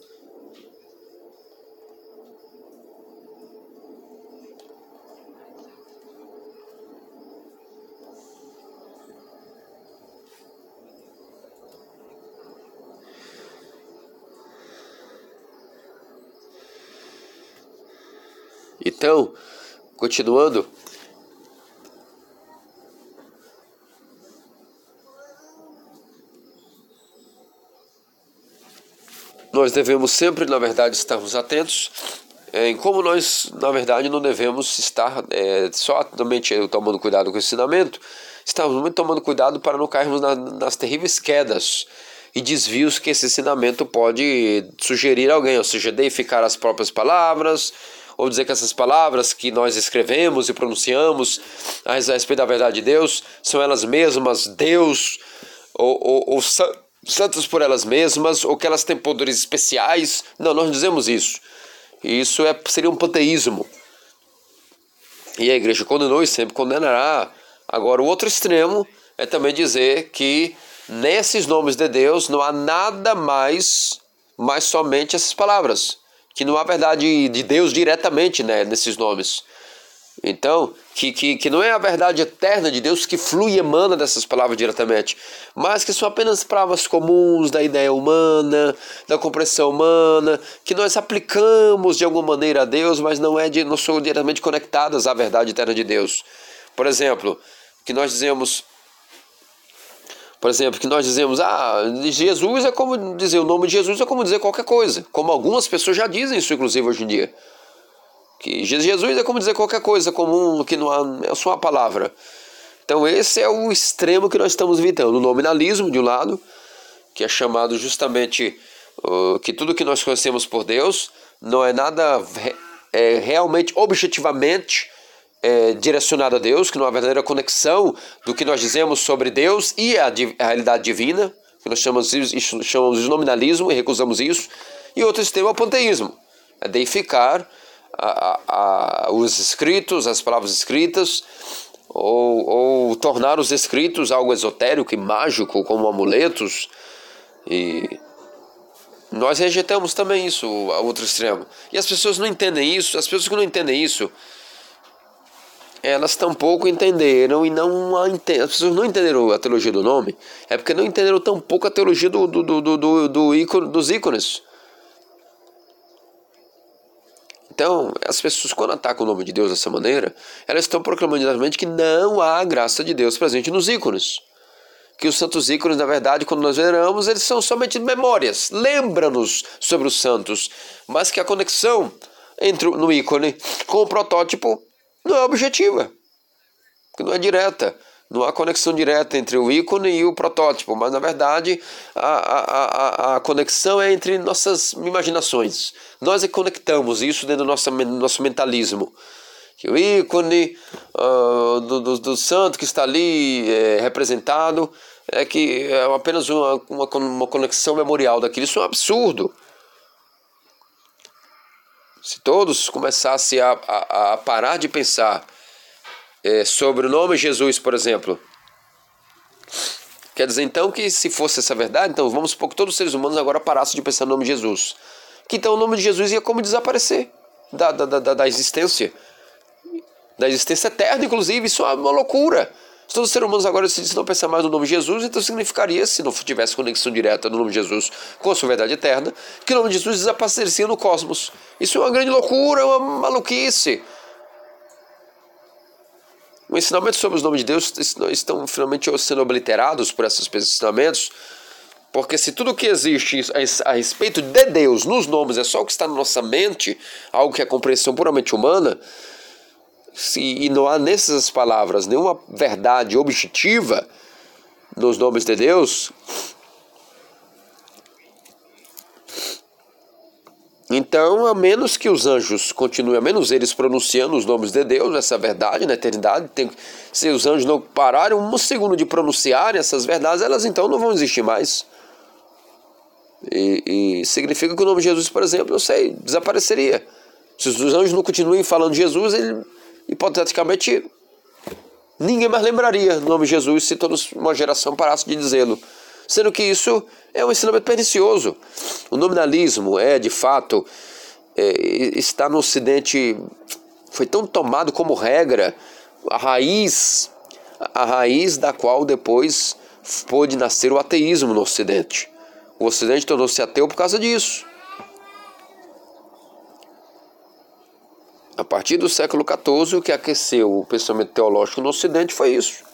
Então, continuando. Nós devemos sempre, na verdade, estarmos atentos é, em como nós, na verdade, não devemos estar é, só somente tomando cuidado com o ensinamento, estamos muito tomando cuidado para não cairmos na, nas terríveis quedas e desvios que esse ensinamento pode sugerir a alguém, ou seja, deificar as próprias palavras, ou dizer que essas palavras que nós escrevemos e pronunciamos a respeito da verdade de Deus são elas mesmas Deus ou, ou, ou santas por elas mesmas ou que elas têm poderes especiais. Não, nós dizemos isso. Isso é, seria um panteísmo. E a igreja condenou e sempre condenará. Agora, o outro extremo é também dizer que nesses nomes de Deus não há nada mais, mais somente essas palavras que não há verdade de Deus diretamente né, nesses nomes. Então, que, que, que não é a verdade eterna de Deus que flui e emana dessas palavras diretamente, mas que são apenas palavras comuns da ideia humana, da compreensão humana, que nós aplicamos de alguma maneira a Deus, mas não, é de, não são diretamente conectadas à verdade eterna de Deus. Por exemplo, que nós dizemos por exemplo, que nós dizemos, ah, Jesus é como dizer, o nome de Jesus é como dizer qualquer coisa. Como algumas pessoas já dizem isso, inclusive, hoje em dia. Que Jesus é como dizer qualquer coisa comum, que não há, é só uma palavra. Então, esse é o extremo que nós estamos evitando. O nominalismo, de um lado, que é chamado justamente uh, que tudo que nós conhecemos por Deus não é nada é, realmente, objetivamente é, direcionado a Deus, que não há verdadeira conexão do que nós dizemos sobre Deus e a, a realidade divina, que nós chamamos chamamos de nominalismo e recusamos isso, e outro sistema é o panteísmo, é deificar a, a, os escritos, as palavras escritas, ou, ou tornar os escritos algo esotérico e mágico, como amuletos, e nós rejeitamos também isso, a outro extremo. E as pessoas não entendem isso, as pessoas que não entendem isso, elas tampouco entenderam e não a ente... as pessoas não entenderam a teologia do nome, é porque não entenderam tampouco a teologia do, do, do, do, do ícone, dos ícones. Então, as pessoas, quando atacam o nome de Deus dessa maneira, elas estão proclamando diretamente que não há graça de Deus presente nos ícones. Que os santos ícones, na verdade, quando nós veneramos, eles são somente memórias, lembra-nos sobre os santos, mas que a conexão entre no ícone com o protótipo não é objetiva, não é direta. Não há conexão direta entre o ícone e o protótipo, mas na verdade a, a, a, a conexão é entre nossas imaginações. Nós é conectamos isso dentro do nosso, nosso mentalismo. Que o ícone uh, do, do, do, santo que está ali é, representado é que é apenas uma, uma, uma conexão memorial daquilo. Isso é um absurdo. Se todos começassem a, a, a parar de pensar é, sobre o nome Jesus, por exemplo, quer dizer então que se fosse essa verdade, então vamos supor que todos os seres humanos agora parassem de pensar no nome de Jesus. Que então o nome de Jesus ia como desaparecer da, da, da, da existência. Da existência eterna, inclusive, isso é uma loucura. Se todos os seres humanos agora se não pensar mais no nome de Jesus, então significaria, se não tivesse conexão direta no nome de Jesus com a sua verdade eterna, que o nome de Jesus desapareceria no cosmos. Isso é uma grande loucura, é uma maluquice. O ensinamento sobre os nomes de Deus estão finalmente sendo obliterados por esses ensinamentos, porque se tudo que existe a respeito de Deus nos nomes é só o que está na nossa mente, algo que é compreensão puramente humana, e não há nessas palavras nenhuma verdade objetiva, nos nomes de Deus, Então, a menos que os anjos continuem, a menos eles pronunciando os nomes de Deus, essa verdade na eternidade, tem, se os anjos não pararem um segundo de pronunciar essas verdades, elas então não vão existir mais. E, e, significa que o nome de Jesus, por exemplo, eu sei, desapareceria. Se os anjos não continuem falando de Jesus, ele, hipoteticamente, ninguém mais lembraria do nome de Jesus se toda uma geração parasse de dizê-lo. Sendo que isso é um ensinamento pernicioso. O nominalismo é, de fato, é, está no Ocidente, foi tão tomado como regra, a raiz, a raiz da qual depois pôde nascer o ateísmo no Ocidente. O Ocidente tornou-se ateu por causa disso. A partir do século XIV, o que aqueceu o pensamento teológico no Ocidente foi isso.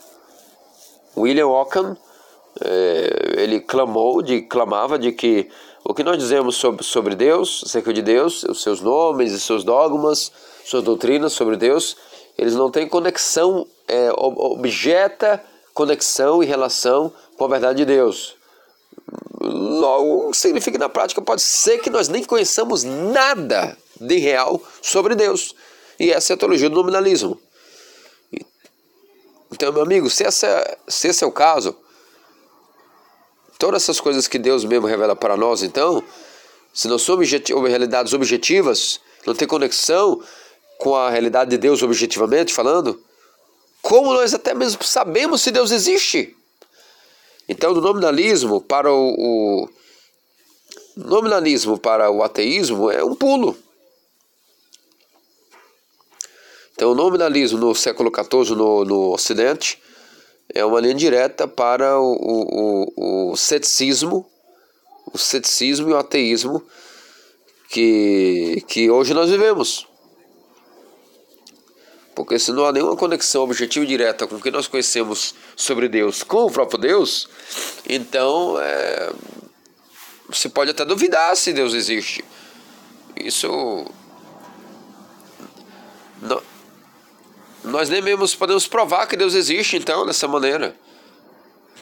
William Ockham é, ele clamou, de, clamava de que o que nós dizemos sobre, sobre Deus, acerca de Deus, os seus nomes e seus dogmas, suas doutrinas sobre Deus, eles não têm conexão, é, objeta conexão e relação com a verdade de Deus. Logo, significa que na prática pode ser que nós nem conheçamos nada de real sobre Deus. E essa é a teologia do nominalismo. Então, meu amigo, se, essa, se esse é o caso, Todas essas coisas que Deus mesmo revela para nós, então, se não são realidades objetivas, não tem conexão com a realidade de Deus objetivamente falando, como nós até mesmo sabemos se Deus existe? Então, do nominalismo para o, o nominalismo para o ateísmo é um pulo. Então, o nominalismo no século XIV no, no Ocidente é uma linha direta para o, o, o ceticismo, o ceticismo e o ateísmo que, que hoje nós vivemos. Porque se não há nenhuma conexão objetiva direta com o que nós conhecemos sobre Deus com o próprio Deus, então é, você pode até duvidar se Deus existe. Isso não, nós nem mesmo podemos provar que Deus existe, então, dessa maneira.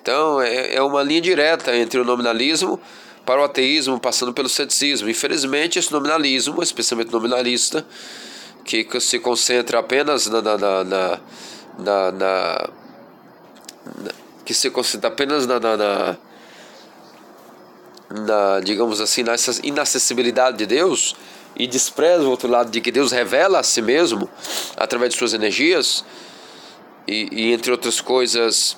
Então, é, é uma linha direta entre o nominalismo para o ateísmo, passando pelo ceticismo. Infelizmente, esse nominalismo, esse pensamento nominalista, que se concentra apenas na, na, na, na, na, que se concentra apenas na, na, na, na digamos assim, nessa inacessibilidade de Deus, e despreza o outro lado de que Deus revela a si mesmo através de suas energias e, e entre outras coisas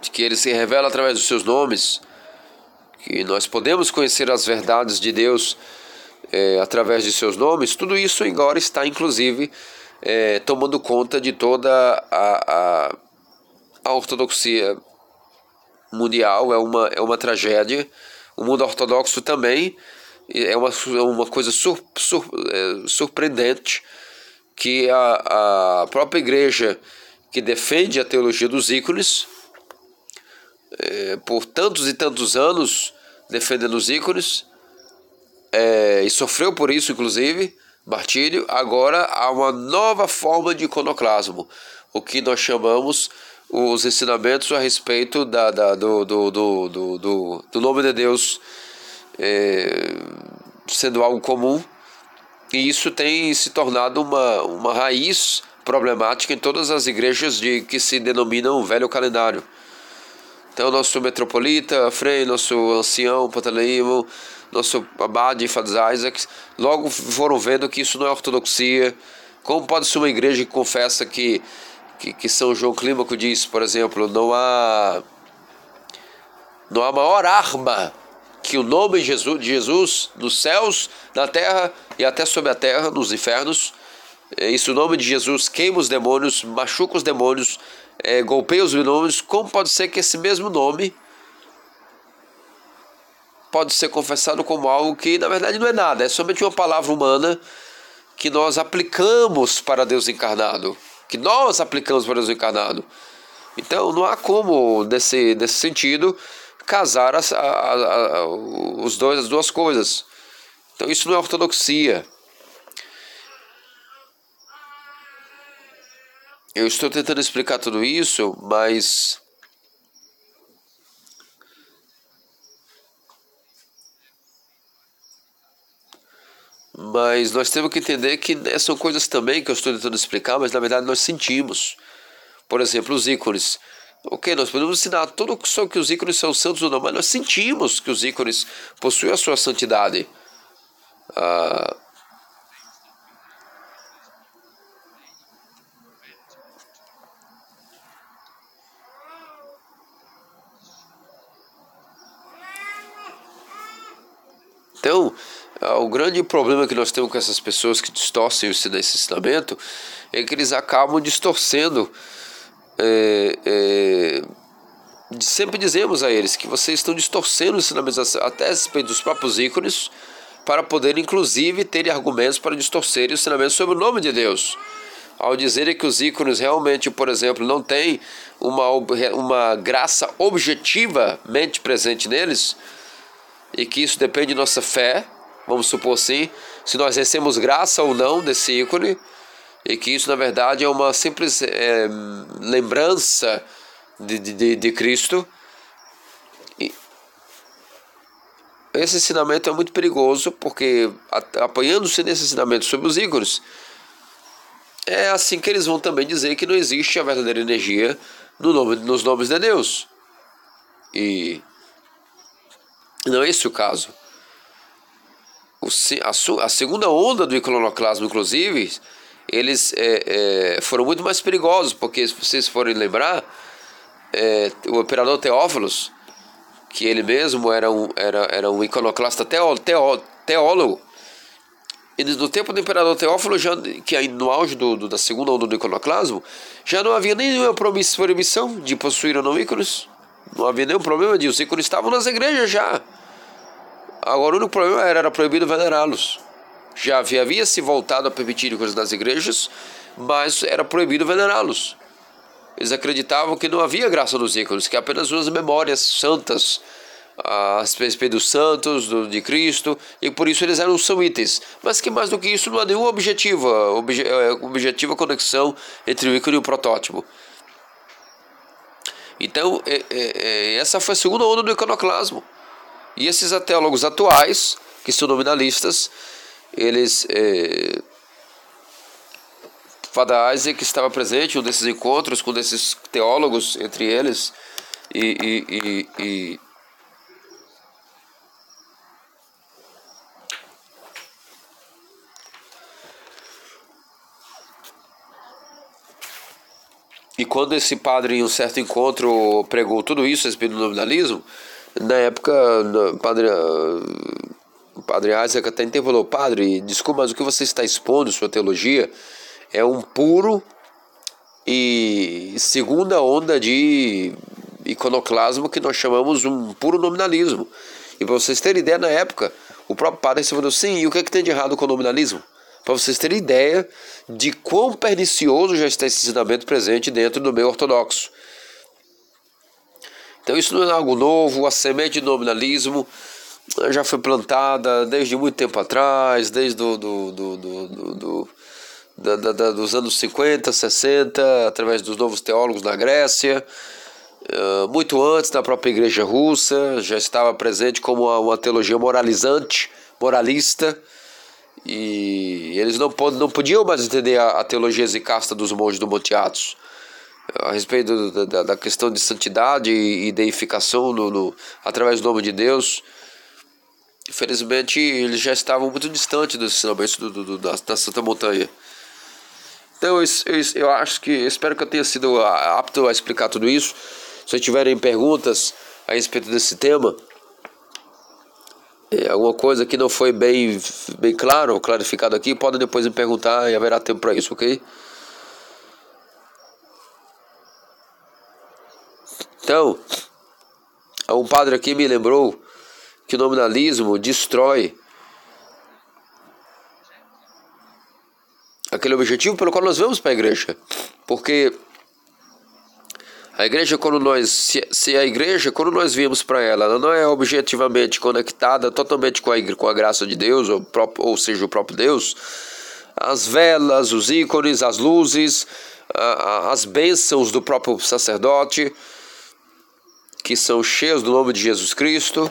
de que ele se revela através dos seus nomes que nós podemos conhecer as verdades de Deus é, através de seus nomes tudo isso agora está inclusive é, tomando conta de toda a, a, a ortodoxia mundial é uma, é uma tragédia. O mundo ortodoxo também é uma, é uma coisa sur, sur, é, surpreendente que a, a própria igreja que defende a teologia dos ícones, é, por tantos e tantos anos defendendo os ícones, é, e sofreu por isso, inclusive, martírio, agora há uma nova forma de iconoclasmo, o que nós chamamos os ensinamentos a respeito da, da do, do, do, do, do, nome de Deus é, sendo algo comum, e isso tem se tornado uma, uma raiz problemática em todas as igrejas de que se denominam velho calendário. Então, nosso metropolita, Frei, nosso ancião, Pantaleimo, nosso abade, Fadz Isaac, logo foram vendo que isso não é ortodoxia. Como pode ser uma igreja que confessa que que, que São João Clímaco diz, por exemplo, não há não há maior arma que o nome de Jesus, de Jesus nos céus, na terra e até sobre a terra, nos infernos. É isso, o nome de Jesus queima os demônios, machuca os demônios, é, golpeia os demônios. Como pode ser que esse mesmo nome pode ser confessado como algo que na verdade não é nada, é somente uma palavra humana que nós aplicamos para Deus encarnado? que nós aplicamos para o encarnado. Então não há como, nesse, nesse sentido, casar as, a, a, os dois, as duas coisas. Então isso não é ortodoxia. Eu estou tentando explicar tudo isso, mas Mas nós temos que entender que são coisas também que eu estou tentando explicar, mas na verdade nós sentimos. Por exemplo, os ícones. Ok, nós podemos ensinar tudo só que os ícones são santos ou não, mas nós sentimos que os ícones possuem a sua santidade. Ah, então, ah, o grande problema que nós temos com essas pessoas que distorcem esse ensinamento é que eles acabam distorcendo. É, é, sempre dizemos a eles que vocês estão distorcendo os ensinamentos até a respeito dos próprios ícones para poder, inclusive, ter argumentos para distorcer os ensinamentos sobre o nome de Deus. Ao dizerem que os ícones realmente, por exemplo, não têm uma, uma graça objetivamente presente neles, e que isso depende de nossa fé, vamos supor assim, se nós recebemos graça ou não desse ícone, e que isso na verdade é uma simples é, lembrança de, de, de Cristo. E esse ensinamento é muito perigoso, porque apoiando-se nesse ensinamento sobre os ícones, é assim que eles vão também dizer que não existe a verdadeira energia no nome, nos nomes de Deus. E não é esse o caso a, a segunda onda do iconoclasmo, inclusive, eles é, é, foram muito mais perigosos, porque se vocês forem lembrar, é, o imperador Teófilos, que ele mesmo era um, era, era um iconoclasta teó, teó, teólogo, e no tempo do imperador Teófilo, já, que aí no auge do, do, da segunda onda do iconoclasmo, já não havia nenhuma proibição de possuir ou não ícones. Não havia nenhum problema disso. Os ícones estavam nas igrejas já. Agora o único problema era, era proibido venerá-los. Já havia, havia se voltado a permitir coisas nas igrejas, mas era proibido venerá-los. Eles acreditavam que não havia graça nos ícones, que apenas umas memórias santas a respeito dos santos, do, de Cristo, e por isso eles eram são itens. Mas que mais do que isso não há nenhuma obje, é, objetiva conexão entre o ícone e o protótipo. Então, é, é, é essa foi a segunda onda do iconoclasmo. E esses teólogos atuais, que são nominalistas, eles. É, Fada Isaac estava presente em um desses encontros com desses teólogos, entre eles, e, e, e, e E quando esse padre, em um certo encontro, pregou tudo isso a respeito do nominalismo, na época, o padre, o padre Isaac até intervalou, padre, desculpa, mas o que você está expondo, sua teologia, é um puro e segunda onda de iconoclasmo que nós chamamos um puro nominalismo. E para vocês terem ideia, na época, o próprio padre falou, sim, e o que, é que tem de errado com o nominalismo? Para vocês terem ideia de quão pernicioso já está esse ensinamento presente dentro do meio ortodoxo. Então isso não é algo novo, a semente do nominalismo já foi plantada desde muito tempo atrás, desde do, do, do, do, do da, da, dos anos 50, 60, através dos novos teólogos na Grécia, uh, muito antes da própria igreja russa, já estava presente como uma, teologia moralizante, moralista, e eles não, não podiam mais entender a, a teologia zicasta dos monges do Monte Athos a respeito da, da questão de santidade e deificação no, no, através do nome de Deus, infelizmente eles já estavam muito distantes dos ensinamentos do, do, da, da Santa Montanha. Então eu, eu, eu acho que, espero que eu tenha sido apto a explicar tudo isso. Se tiverem perguntas a respeito desse tema, é, alguma coisa que não foi bem, bem claro clarificado aqui, podem depois me perguntar e haverá tempo para isso, ok? Então, um padre aqui me lembrou que o nominalismo destrói aquele objetivo pelo qual nós vamos para a igreja. Porque a igreja, quando nós. Se, se a igreja, quando nós viemos para ela, ela não é objetivamente conectada totalmente com a, com a graça de Deus, ou, próprio, ou seja, o próprio Deus, as velas, os ícones, as luzes, as bênçãos do próprio sacerdote, que são cheias do nome de Jesus Cristo,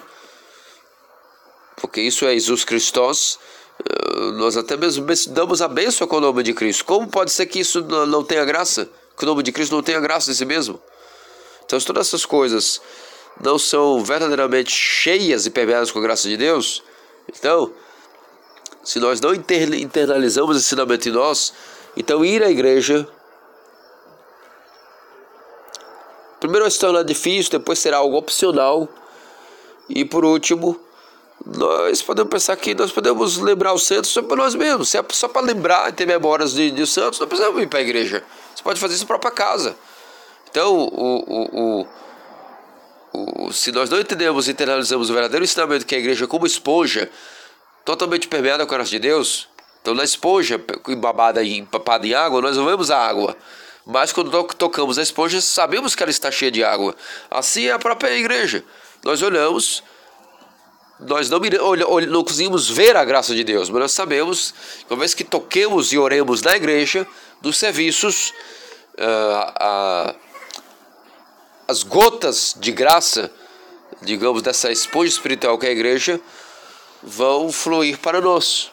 porque isso é Jesus Christos. Eh, nós até mesmo damos a bênção com o nome de Cristo. Como pode ser que isso não tenha graça? Que o nome de Cristo não tenha graça em si mesmo? Então, se todas essas coisas não são verdadeiramente cheias e permeadas com a graça de Deus, então, se nós não internalizamos esse ensinamento em nós, então ir à igreja primeiro vai se tornar difícil, depois será algo opcional e por último nós podemos pensar que nós podemos lembrar os santos só para nós mesmos. É só para lembrar e ter memórias de, de santos, não precisamos ir para a igreja. Você pode fazer isso na própria casa. Então, o, o, o se nós não entendemos e internalizamos o verdadeiro ensinamento que a igreja como esponja, totalmente permeada com a graça de Deus, então na esponja embabada e empapada em água, nós não vemos a água. Mas quando tocamos a esponja, sabemos que ela está cheia de água. Assim é a própria igreja. Nós olhamos, nós não, não conseguimos ver a graça de Deus, mas nós sabemos que uma vez que toquemos e oremos na igreja, nos serviços, uh, as gotas de graça, digamos, dessa esponja espiritual que é a igreja, vão fluir para nós.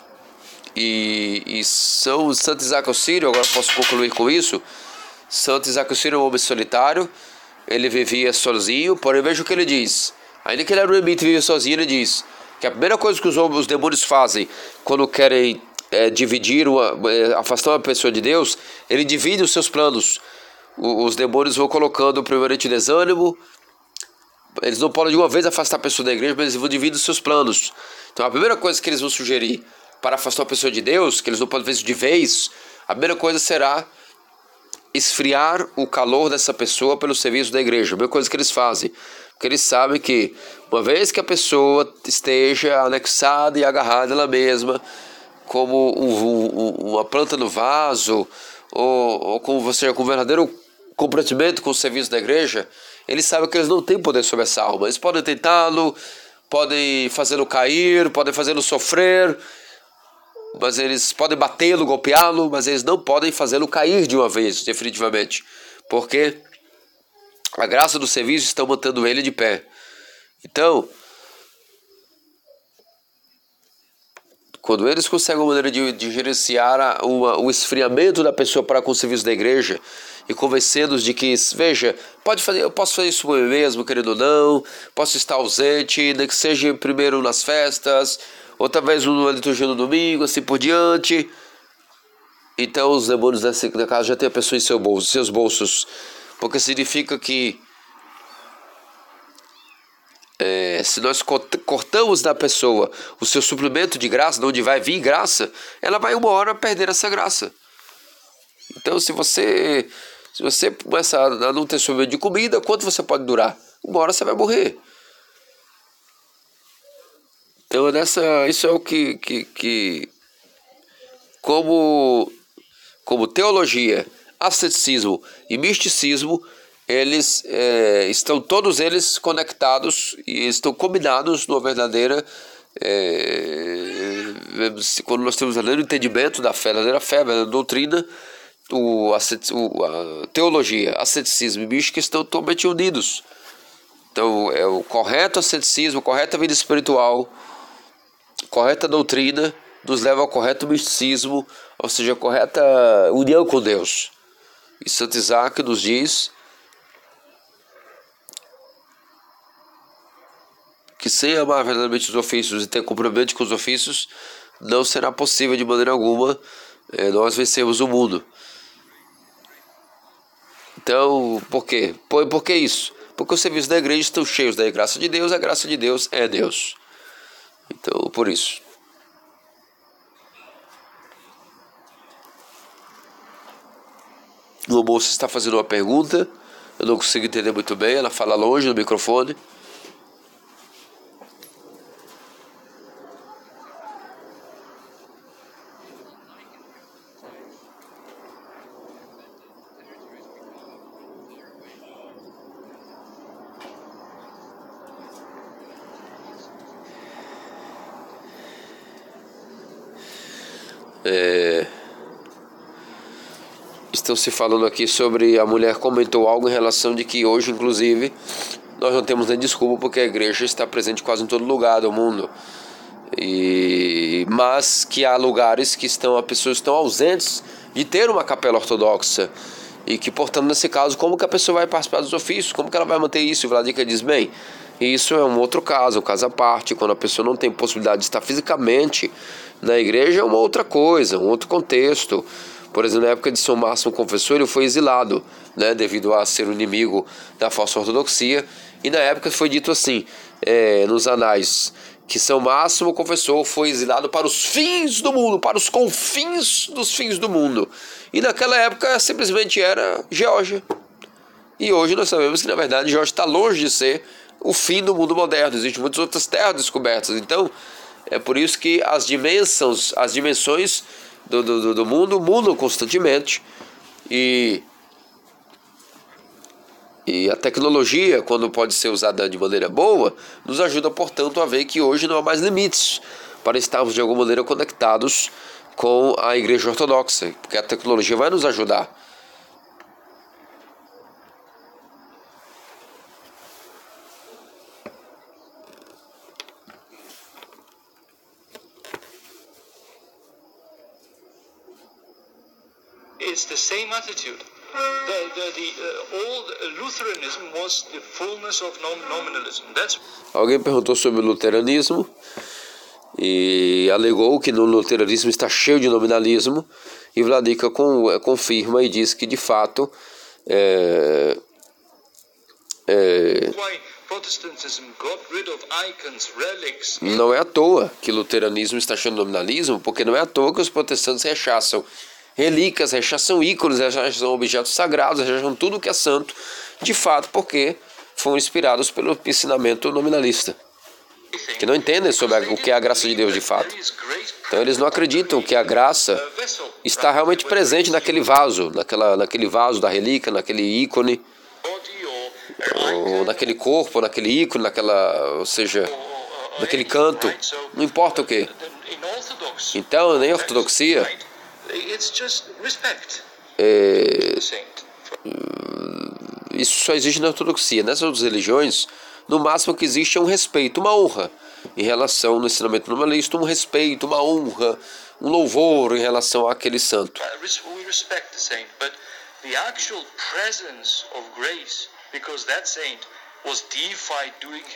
E, e São Santo Isaac Auxílio, agora posso concluir com isso. Santo Isaac é um homem solitário, ele vivia sozinho, porém veja o que ele diz. Ainda que ele era um ermita e vivia sozinho, ele diz que a primeira coisa que os, os demônios fazem quando querem é, dividir, uma, é, afastar uma pessoa de Deus, ele divide os seus planos os demônios vão colocando primeiramente desânimo. Eles não podem de uma vez afastar a pessoa da igreja, mas eles vão dividir os seus planos. Então a primeira coisa que eles vão sugerir para afastar a pessoa de Deus, que eles não podem ver de vez, a primeira coisa será esfriar o calor dessa pessoa pelo serviço da igreja. Primeira coisa que eles fazem. Porque eles sabem que, uma vez que a pessoa esteja anexada e agarrada ela mesma, como um, um, uma planta no vaso, ou, ou como você, com um verdadeiro comprometimento com o serviço da igreja, eles sabem que eles não têm poder sobre essa alma. Eles podem tentá-lo, podem fazê-lo cair, podem fazê-lo sofrer, mas eles podem batê-lo, golpeá-lo, mas eles não podem fazê-lo cair de uma vez, definitivamente, porque a graça do serviço está mantendo ele de pé. Então, quando eles conseguem uma maneira de, de gerenciar a, uma, o esfriamento da pessoa para com o serviço da igreja, e convencendo-os de que, veja, pode fazer, eu posso fazer isso por mim mesmo, querendo ou não, posso estar ausente, nem que seja primeiro nas festas, ou talvez numa liturgia no domingo, assim por diante. Então os demônios nessa casa já tem a pessoa em seu bolso, seus bolsos, porque significa que é, se nós cortamos da pessoa o seu suplemento de graça, de onde vai vir graça, ela vai uma hora perder essa graça. Então, se você se você começar a não ter suplemento de comida, quanto você pode durar? Uma hora você vai morrer. Então, nessa, isso é o que, que, que como, como teologia, asceticismo e misticismo, eles é, estão todos eles conectados e estão combinados numa verdadeira é, quando nós temos o entendimento da fé, a verdadeira fé, a verdadeira doutrina, o, a teologia, asceticismo e mística estão totalmente unidos. Então, é o correto asceticismo, a correta vida espiritual, correta doutrina nos leva ao correto misticismo, ou seja, a correta união com Deus. E Santo Isaac nos diz que sem amar verdadeiramente os ofícios e ter comprometimento com os ofícios, não será possível de maneira alguma é, nós vencermos o mundo. Então, por quê? Por, por que isso? Porque os serviços da igreja estão cheios da graça de Deus, a graça de Deus é Deus. Então, por isso. O moça está fazendo uma pergunta, eu não consigo entender muito bem, ela fala longe do microfone. Estão se falando aqui sobre a mulher comentou algo em relação de que hoje, inclusive, nós não temos nem desculpa porque a igreja está presente quase em todo lugar do mundo. E, mas que há lugares que estão, as pessoas estão ausentes de ter uma capela ortodoxa. E que, portanto, nesse caso, como que a pessoa vai participar dos ofícios? Como que ela vai manter isso? E Vladica diz, bem, isso é um outro caso, um caso à parte. Quando a pessoa não tem possibilidade de estar fisicamente na igreja, é uma outra coisa, um outro contexto. Por exemplo, na época de São Máximo Confessor, ele foi exilado, né, devido a ser o inimigo da falsa ortodoxia. E na época foi dito assim, é, nos anais, que São Máximo Confessor foi exilado para os fins do mundo, para os confins dos fins do mundo. E naquela época simplesmente era Geórgia. E hoje nós sabemos que na verdade Geórgia está longe de ser o fim do mundo moderno. Existem muitas outras terras descobertas. Então é por isso que as dimensões, as dimensões do, do, do mundo mudam constantemente. E e a tecnologia, quando pode ser usada de maneira boa, nos ajuda, portanto, a ver que hoje não há mais limites para estarmos de alguma maneira conectados com a Igreja Ortodoxa, porque a tecnologia vai nos ajudar. It's the same attitude. The, the, the uh, old Lutheranism was the fullness of nominalism. That's... Alguém perguntou sobre o luteranismo e alegou que no luteranismo está cheio de nominalismo e Vladika com, confirma e diz que de fato é, é, não é à toa que o luteranismo está cheio de nominalismo, porque não é à toa que os protestantes rechaçam relíquias, rechaçam ícones, rechaçam objetos sagrados, rechaçam tudo que é santo, de fato, porque foram inspirados pelo ensinamento nominalista. Que não entendem sobre o que é a graça de Deus de fato. Então eles não acreditam que a graça está realmente presente naquele vaso, naquela, naquele vaso da relíquia, naquele ícone, ou naquele corpo, naquele ícone, naquela, ou seja, naquele canto, não importa o que. Então, nem ortodoxia é, isso só existe na ortodoxia. Nessas outras religiões, no máximo que existe é um respeito, uma honra em relação no ensinamento normalista, um respeito, uma honra, um louvor em relação àquele santo.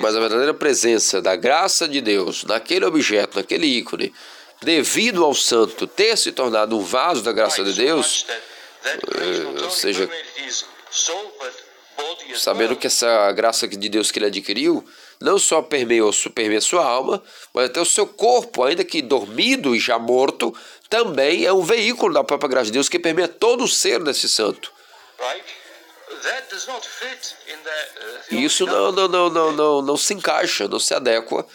Mas a verdadeira presença da graça de Deus naquele objeto, naquele ícone, devido ao santo ter se tornado um vaso da graça de Deus, eh, ou seja, sabendo que essa graça de Deus que ele adquiriu não só permeou, permeia sua alma, mas até o seu corpo, ainda que dormido e já morto, também é um veículo da própria graça de Deus que permeia todo o ser desse santo. E isso não, não, não, não, não, não se encaixa, não se adequa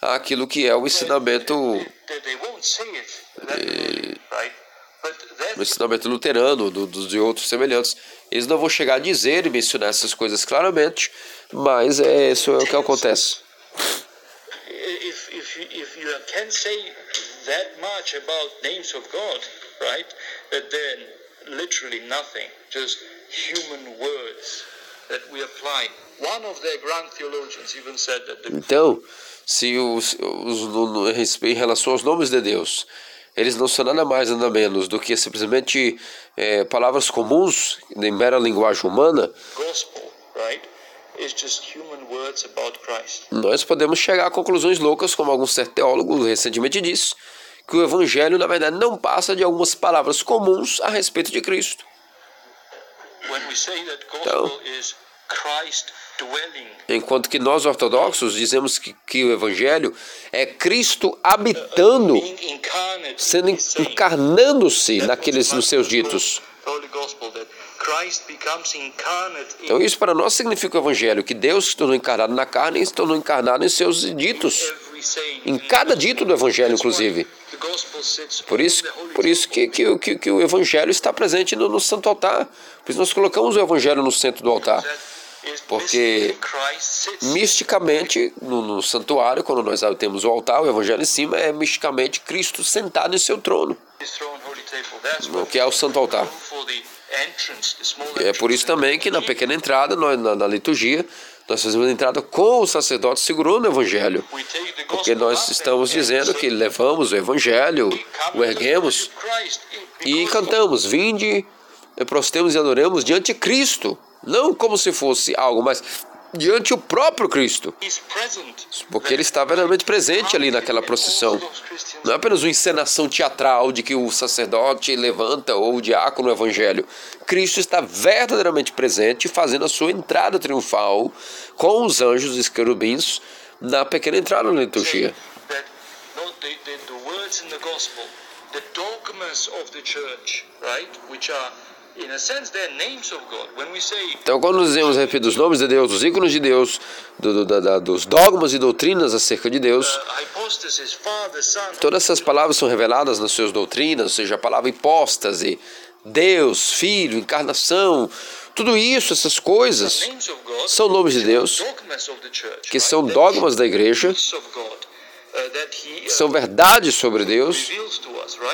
àquilo que é o ensinamento no ensinamento luterano, do, do, de outros semelhantes. Eles não vão chegar a dizer e mencionar essas coisas claramente, mas é, isso é o que acontece. That literally nothing, just human words that we apply. One of their grand theologians even said that the Então, se os, os, em relação aos nomes de Deus, eles não são nada mais nada menos do que simplesmente é, palavras comuns em mera linguagem humana. Nós podemos chegar a conclusões loucas, como algum certo teólogo recentemente disse, que o Evangelho, na verdade, não passa de algumas palavras comuns a respeito de Cristo. Então, Enquanto que nós ortodoxos dizemos que, que o Evangelho é Cristo habitando, sendo encarnando-se naqueles nos seus ditos. Então isso para nós significa o Evangelho, que Deus se tornou encarnado na carne e se tornou encarnado em seus ditos. Em cada dito do Evangelho, inclusive. Por isso, por isso que, que, que, que o Evangelho está presente no, no Santo Altar. Por isso nós colocamos o Evangelho no centro do altar. Porque misticamente no, no santuário, quando nós temos o altar, o evangelho em cima, é misticamente Cristo sentado em seu trono, what que é o santo altar. E é por isso também que na pequena entrada, nós, na, na liturgia, nós fazemos a entrada com o sacerdote segurando o evangelho. Porque nós estamos dizendo que levamos o evangelho, o erguemos e cantamos: Vinde, prostemos e adoremos diante de Cristo. Não como se fosse algo, mas diante o próprio Cristo. Porque ele está verdadeiramente presente ali naquela procissão. Não é apenas uma encenação teatral de que o sacerdote levanta ou o diácono no evangelho. Cristo está verdadeiramente presente, fazendo a sua entrada triunfal com os anjos e os querubins na pequena entrada na liturgia. the dogmas of the church, right, which are Então, quando dizemos a respeito dos nomes de Deus, dos ícones de Deus, do, do- da- dos dogmas e doutrinas acerca de Deus, todas essas palavras são reveladas nas suas doutrinas, ou seja, a palavra hipóstase, Deus, Filho, encarnação, tudo isso, essas coisas, são nomes de Deus, que são dogmas da igreja, são verdades sobre Deus,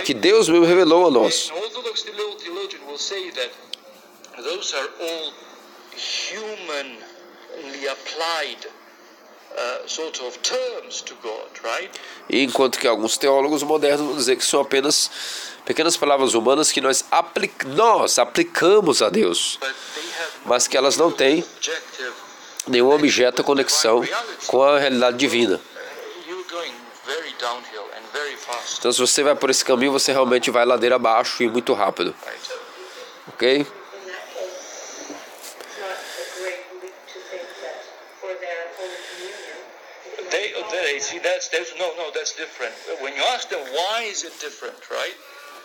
que Deus mesmo revelou a nós. Uh? E enquanto que alguns teólogos modernos vão dizer que são apenas pequenas palavras humanas que nós, nós aplicamos a Deus, mas que elas não têm nenhum objeto ou conexão com a realidade divina. Uh, You're going very downhill and very fast, Então, se você vai por esse caminho, você realmente vai ladeira abaixo e muito rápido, ok? They see that's, that's no no that's different. When you ask them why is it different, right?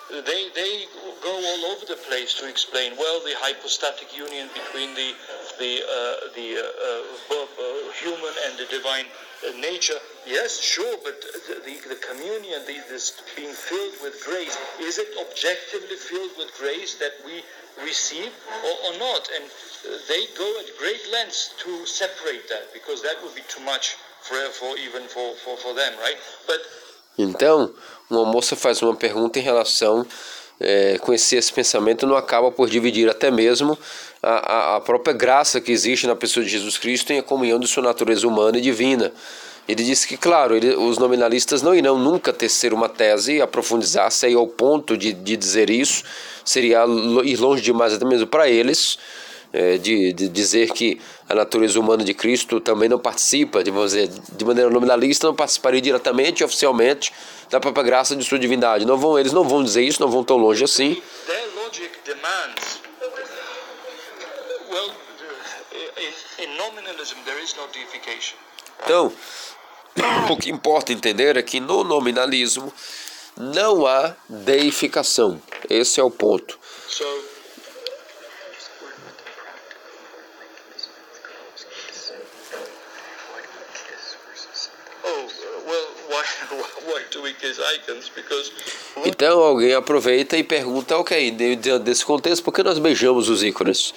They they go all over the place to explain. Well, the hypostatic union between the the uh, the uh, uh, human and the divine nature. Yes, sure, but the, the, communion, the, this being filled with grace, is it objectively filled with grace that we receive or, or not? And they go at great lengths to separate that because that would be too much for, for even for, for, for them, right? But Então, uma moça faz uma pergunta em relação é, conhecer esse pensamento não acaba por dividir até mesmo a, a, própria graça que existe na pessoa de Jesus Cristo em a comunhão de sua natureza humana e divina. Ele disse que, claro, ele, os nominalistas não irão nunca tecer uma tese e aprofundar-se aí ao ponto de, de dizer isso, seria ir longe demais até mesmo para eles, é, de, de dizer que a natureza humana de Cristo também não participa, de, dizer, de maneira nominalista, não participaria diretamente e oficialmente da própria graça de sua divindade. Não vão, eles não vão dizer isso, não vão tão longe assim. their logic demands. Well, in, in nominalism there is no deification. Então, o que importa entender é que no nominalismo não há deificação. Esse é o ponto. So Oh, uh, well, why, why do we kiss icons? Because Então alguém aproveita e pergunta, ok, dentro desse contexto, por que nós beijamos os ícones?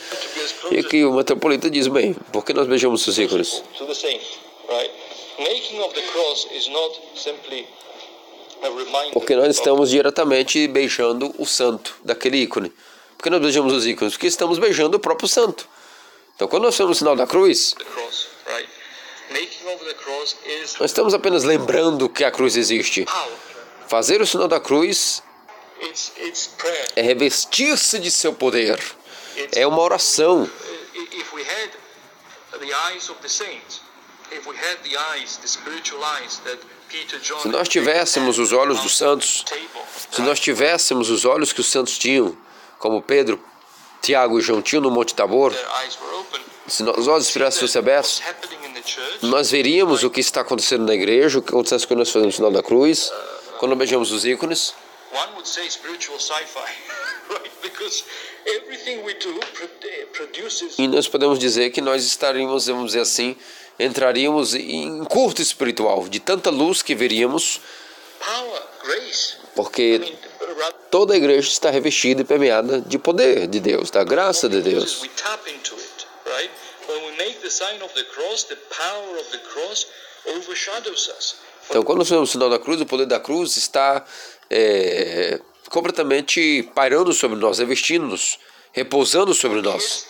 E aqui o metropolita diz, bem, por que nós beijamos os ícones? Porque nós estamos diretamente beijando o santo daquele ícone. Por que nós beijamos os ícones? Porque estamos beijando o próprio santo. Então quando nós fazemos o sinal da cruz, nós estamos apenas lembrando que a cruz existe. Fazer o sinal da cruz é revestir-se de seu poder. É uma oração. Se nós tivéssemos os olhos dos santos, se nós tivéssemos os olhos que os santos tinham, como Pedro, Tiago e João tinham no Monte Tabor, se nós- os olhos fossem abertos, Nós veríamos o que está acontecendo na igreja, o que acontece quando nós fazemos o sinal da cruz, quando beijamos os ícones. E nós podemos dizer que nós estaríamos, vamos dizer assim, entraríamos em curto espiritual, de tanta luz que veríamos, porque toda a igreja está revestida e permeada de poder de Deus, da graça de Deus. we tap into it, right? When we make sign of the cross, the power of the cross overshadows us. Então, quando nós vemos o sinal da cruz, o poder da cruz está é, completamente pairando sobre nós, revestindo-nos, repousando sobre nós.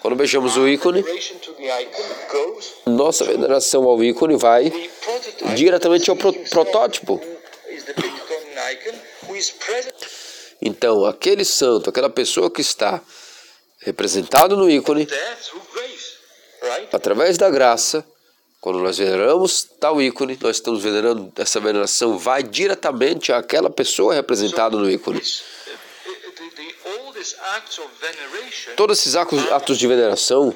Quando beijamos o ícone, nossa veneração ao ícone vai diretamente ao pro- protótipo. Então, aquele santo, aquela pessoa que está representado no ícone, there through grace, right? Através da graça, quando nós veneramos tal ícone, nós estamos venerando, essa veneração vai diretamente àquela pessoa representada no ícone. Todos esses atos, atos de veneração,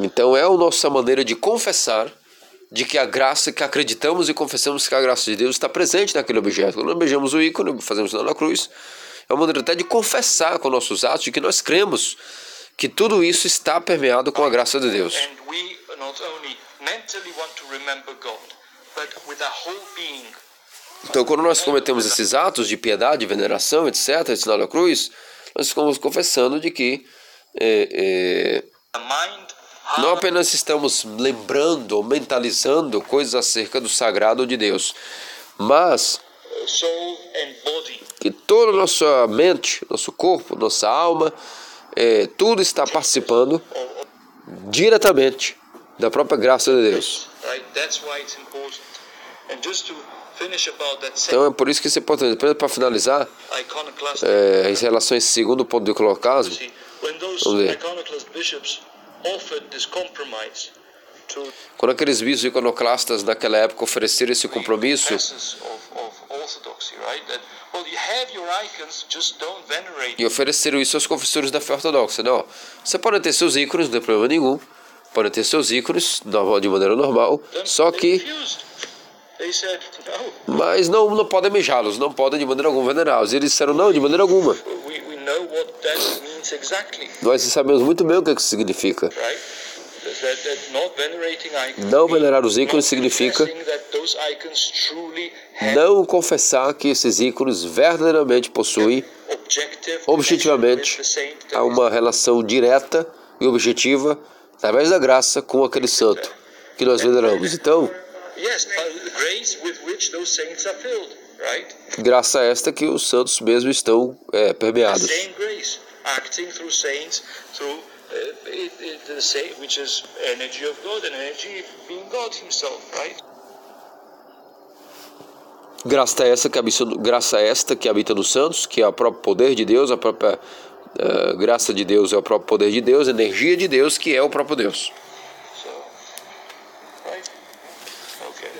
então é a nossa maneira de confessar de que a graça, que acreditamos e confessamos que a graça de Deus está presente naquele objeto. Quando nós beijamos o ícone, fazemos da cruz, é uma maneira até de confessar com nossos atos de que nós cremos que tudo isso está permeado com a graça de Deus. Então, quando nós cometemos esses atos de piedade, veneração, etc., esse sinal da cruz, nós estamos confessando de que é, é, não apenas estamos lembrando ou mentalizando coisas acerca do sagrado de Deus, mas que toda a nossa mente, nosso corpo, nossa alma, é, tudo está participando diretamente da própria graça de Deus. Então é por isso que isso é importante. Apenas para finalizar, é, em relação a esse segundo ponto do iconoclasmo, see, when those Vamos ver. iconoclast bishops offered this compromise to quando aqueles bispos iconoclastas naquela época ofereceram esse compromisso, e ofereceram isso aos confessores da fé ortodoxa. Não, você pode ter seus ícones, não tem problema nenhum. Pode ter seus ícones normal- de maneira normal, só que, mas não, não podem beijá-los, não podem de maneira alguma venerá-los. E eles disseram não, de maneira alguma. Nós sabemos muito bem o que isso significa. Não venerar os ícones significa Não confessar que esses ícones verdadeiramente possuem objetivamente há uma relação direta e objetiva através da graça com aquele santo que nós veneramos. Então, graça esta que os santos mesmo estão é, permeados. Uh, the same, which is energy of God, and energy being God Himself, right? Graça essa que habita, graça esta que habita nos santos, que é o próprio poder de Deus, a própria eh, graça de Deus é o próprio poder de Deus, a energia de Deus que é o próprio Deus. So, right? Okay.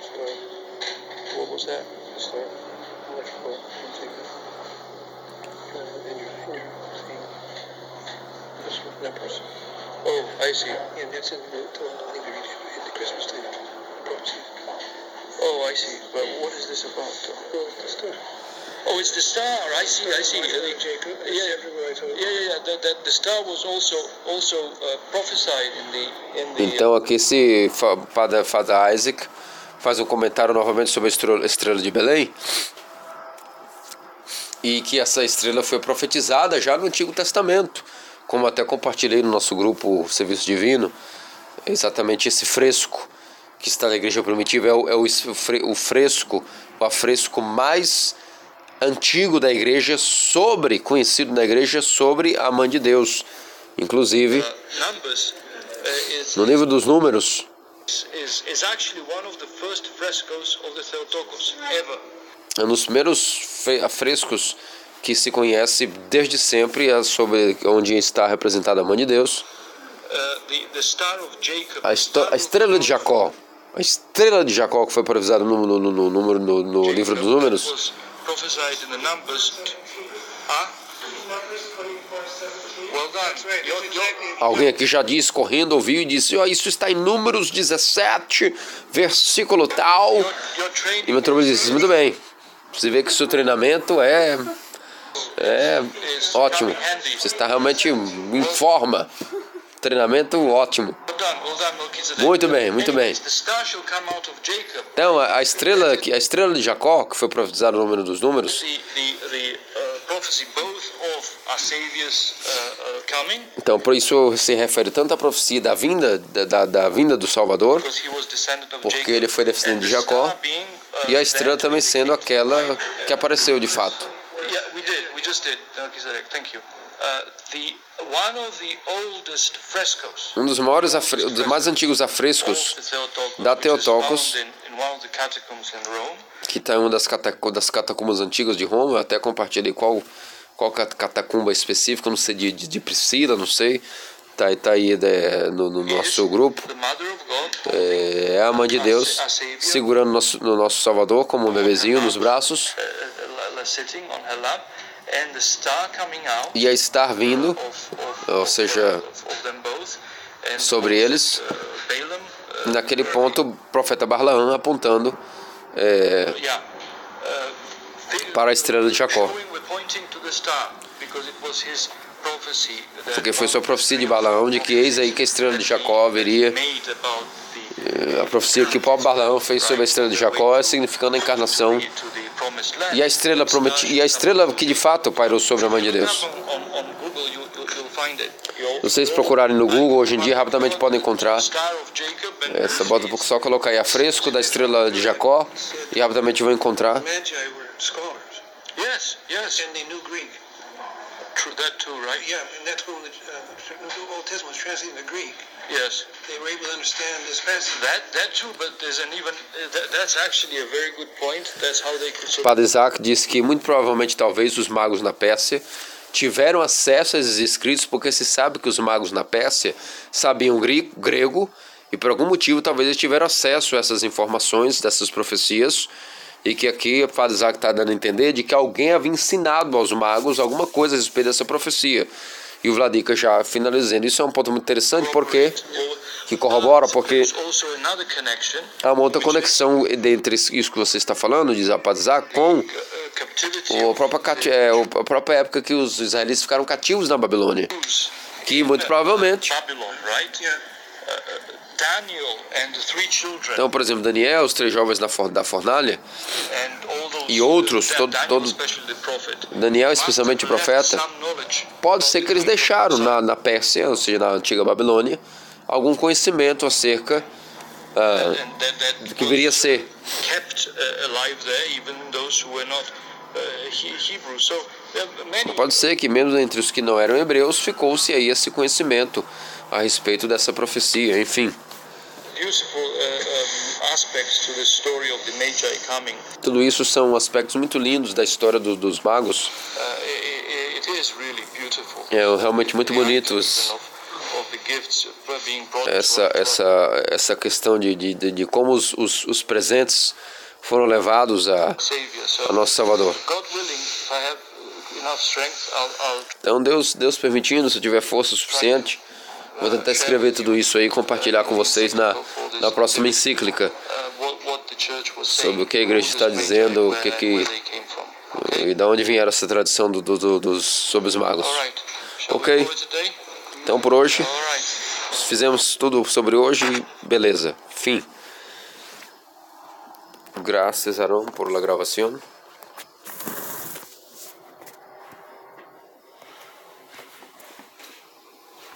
So, what was that? Start electrical integrity. Uh, in your finger, see, this one, that person. Oh, I see. Yeah, that's in the, told, I think we read it at the Christmas time. Prophecy. Oh, I see. But what is this about? Well, the star. Oh, it's the star. I see. I see. I Uh, told Jacob, it's yeah. everywhere I told Yeah, yeah, yeah. That, that the star was also also uh, prophesied in the in the. Então aqui esse fa- Father, Father Isaac faz um comentário novamente sobre a estrela, de Belém e que essa estrela foi profetizada já no Antigo Testamento, como até compartilhei no nosso grupo Serviço Divino, exatamente esse fresco que está na igreja primitiva é o, é o fresco, o afresco mais antigo da igreja sobre, conhecido na igreja sobre a mãe de Deus. Inclusive, uh, uh, no livro dos números. É um dos primeiros frescos que se conhece desde sempre é sobre onde está representada a mãe de Deus. Uh. A, a estrela de Jacó. A estrela de Jacó que foi provisada no, no, no, no livro dos números. Alguém aqui já disse, correndo, ouviu e disse: "Ó, Isso está em Números 17, versículo tal. E meu treinador disse: Muito bem. Você vê que o seu treinamento é. É ótimo. Você está realmente em forma. Treinamento ótimo. Muito bem, muito bem. Então, a estrela, a estrela de Jacó, que foi profetizada no número dos números, Uh, uh, então por isso se refere tanto à profecia da vinda, da, da, da vinda do Salvador, Porque ele foi descendente de Jacó, uh, e a estrela também sendo aquela que apareceu de fato. Um dos maiores, dos mais antigos afrescos da which que está em uma das, catacu- das catacumbas antigas de Roma, eu até compartilhei qual, qual cat- catacumba específica, não sei, de, de, Priscila, não sei, tá, aí- tá aí é, no, no nosso grupo. holding, É a mãe de Deus segurando nosso, no nosso Salvador como um bebezinho nos braços. Uh, uh, uh, e a estar vindo ou seja, sobre eles. Naquele ponto, o profeta Barlaã apontando é, para a estrela de Jacó. Porque foi sua profecia de Balaão de que eis aí que a estrela de Jacó viria. the A profecia que o próprio Balaão fez sobre a estrela de Jacó é significando a encarnação. E a estrela prometi, e a estrela que de fato pairou sobre a mãe de Deus. Se vocês procurarem no Google hoje em dia, rapidamente podem encontrar. Essa bota só colocar aí a fresco da estrela de Jacó e rapidamente vão encontrar. Magi were scholars, Yes, yes. and they knew Greek. True, that too, right? Yeah, and that's when the, uh, the Old Testament was translated into Greek. Yes. They were able to understand this passage. That that too, but there's an even that, that's actually a very good point. That's how they could so Padre Isaac diz que muito provavelmente talvez os magos na Pérsia tiveram acesso a esses escritos porque se sabe que os magos na Pérsia sabiam grego e por algum motivo talvez eles tiveram acesso a essas informações dessas profecias e que aqui Isaac está dando a entender de que alguém havia ensinado aos magos alguma coisa a respeito dessa profecia. E o Vladika já finalizando. Isso é um ponto muito interessante porque que corrobora porque há uma outra conexão entre isso que você está falando, diz Isaac, com o próprio é, a própria época que os israelitas ficaram cativos na Babilônia. Que muito provavelmente. Uh, uh, Então, por exemplo, Daniel, os três jovens da, for- da fornalha, E outros, todo- Daniel todo- Daniel, especialmente o profeta, pode ser que eles deixaram na, na Pérsia, ou seja, na antiga Babilônia, algum conhecimento acerca that do que viria a ser. Uh, many Pode ser que mesmo entre os que não eram hebreus, ficou-se aí esse conhecimento a respeito dessa profecia, enfim. uh. Tudo isso são aspectos muito lindos da história do- dos magos. Uh. É realmente muito The bonito items os- of, of the gifts being brought to essa, essa, essa questão de, de, de de como os, os, os presentes foram levados a, a nosso Salvador. Então, Deus, Deus permitindo, se eu tiver força suficiente, vou tentar escrever tudo isso aí e compartilhar com vocês na, na próxima encíclica Sobre o que a igreja está dizendo, o que que- e da onde vieram essa tradição do, do, do- dos, sobre os magos. Ok. Então, por hoje, fizemos tudo sobre hoje beleza. Fim. Graças, Aaron, por la grabación.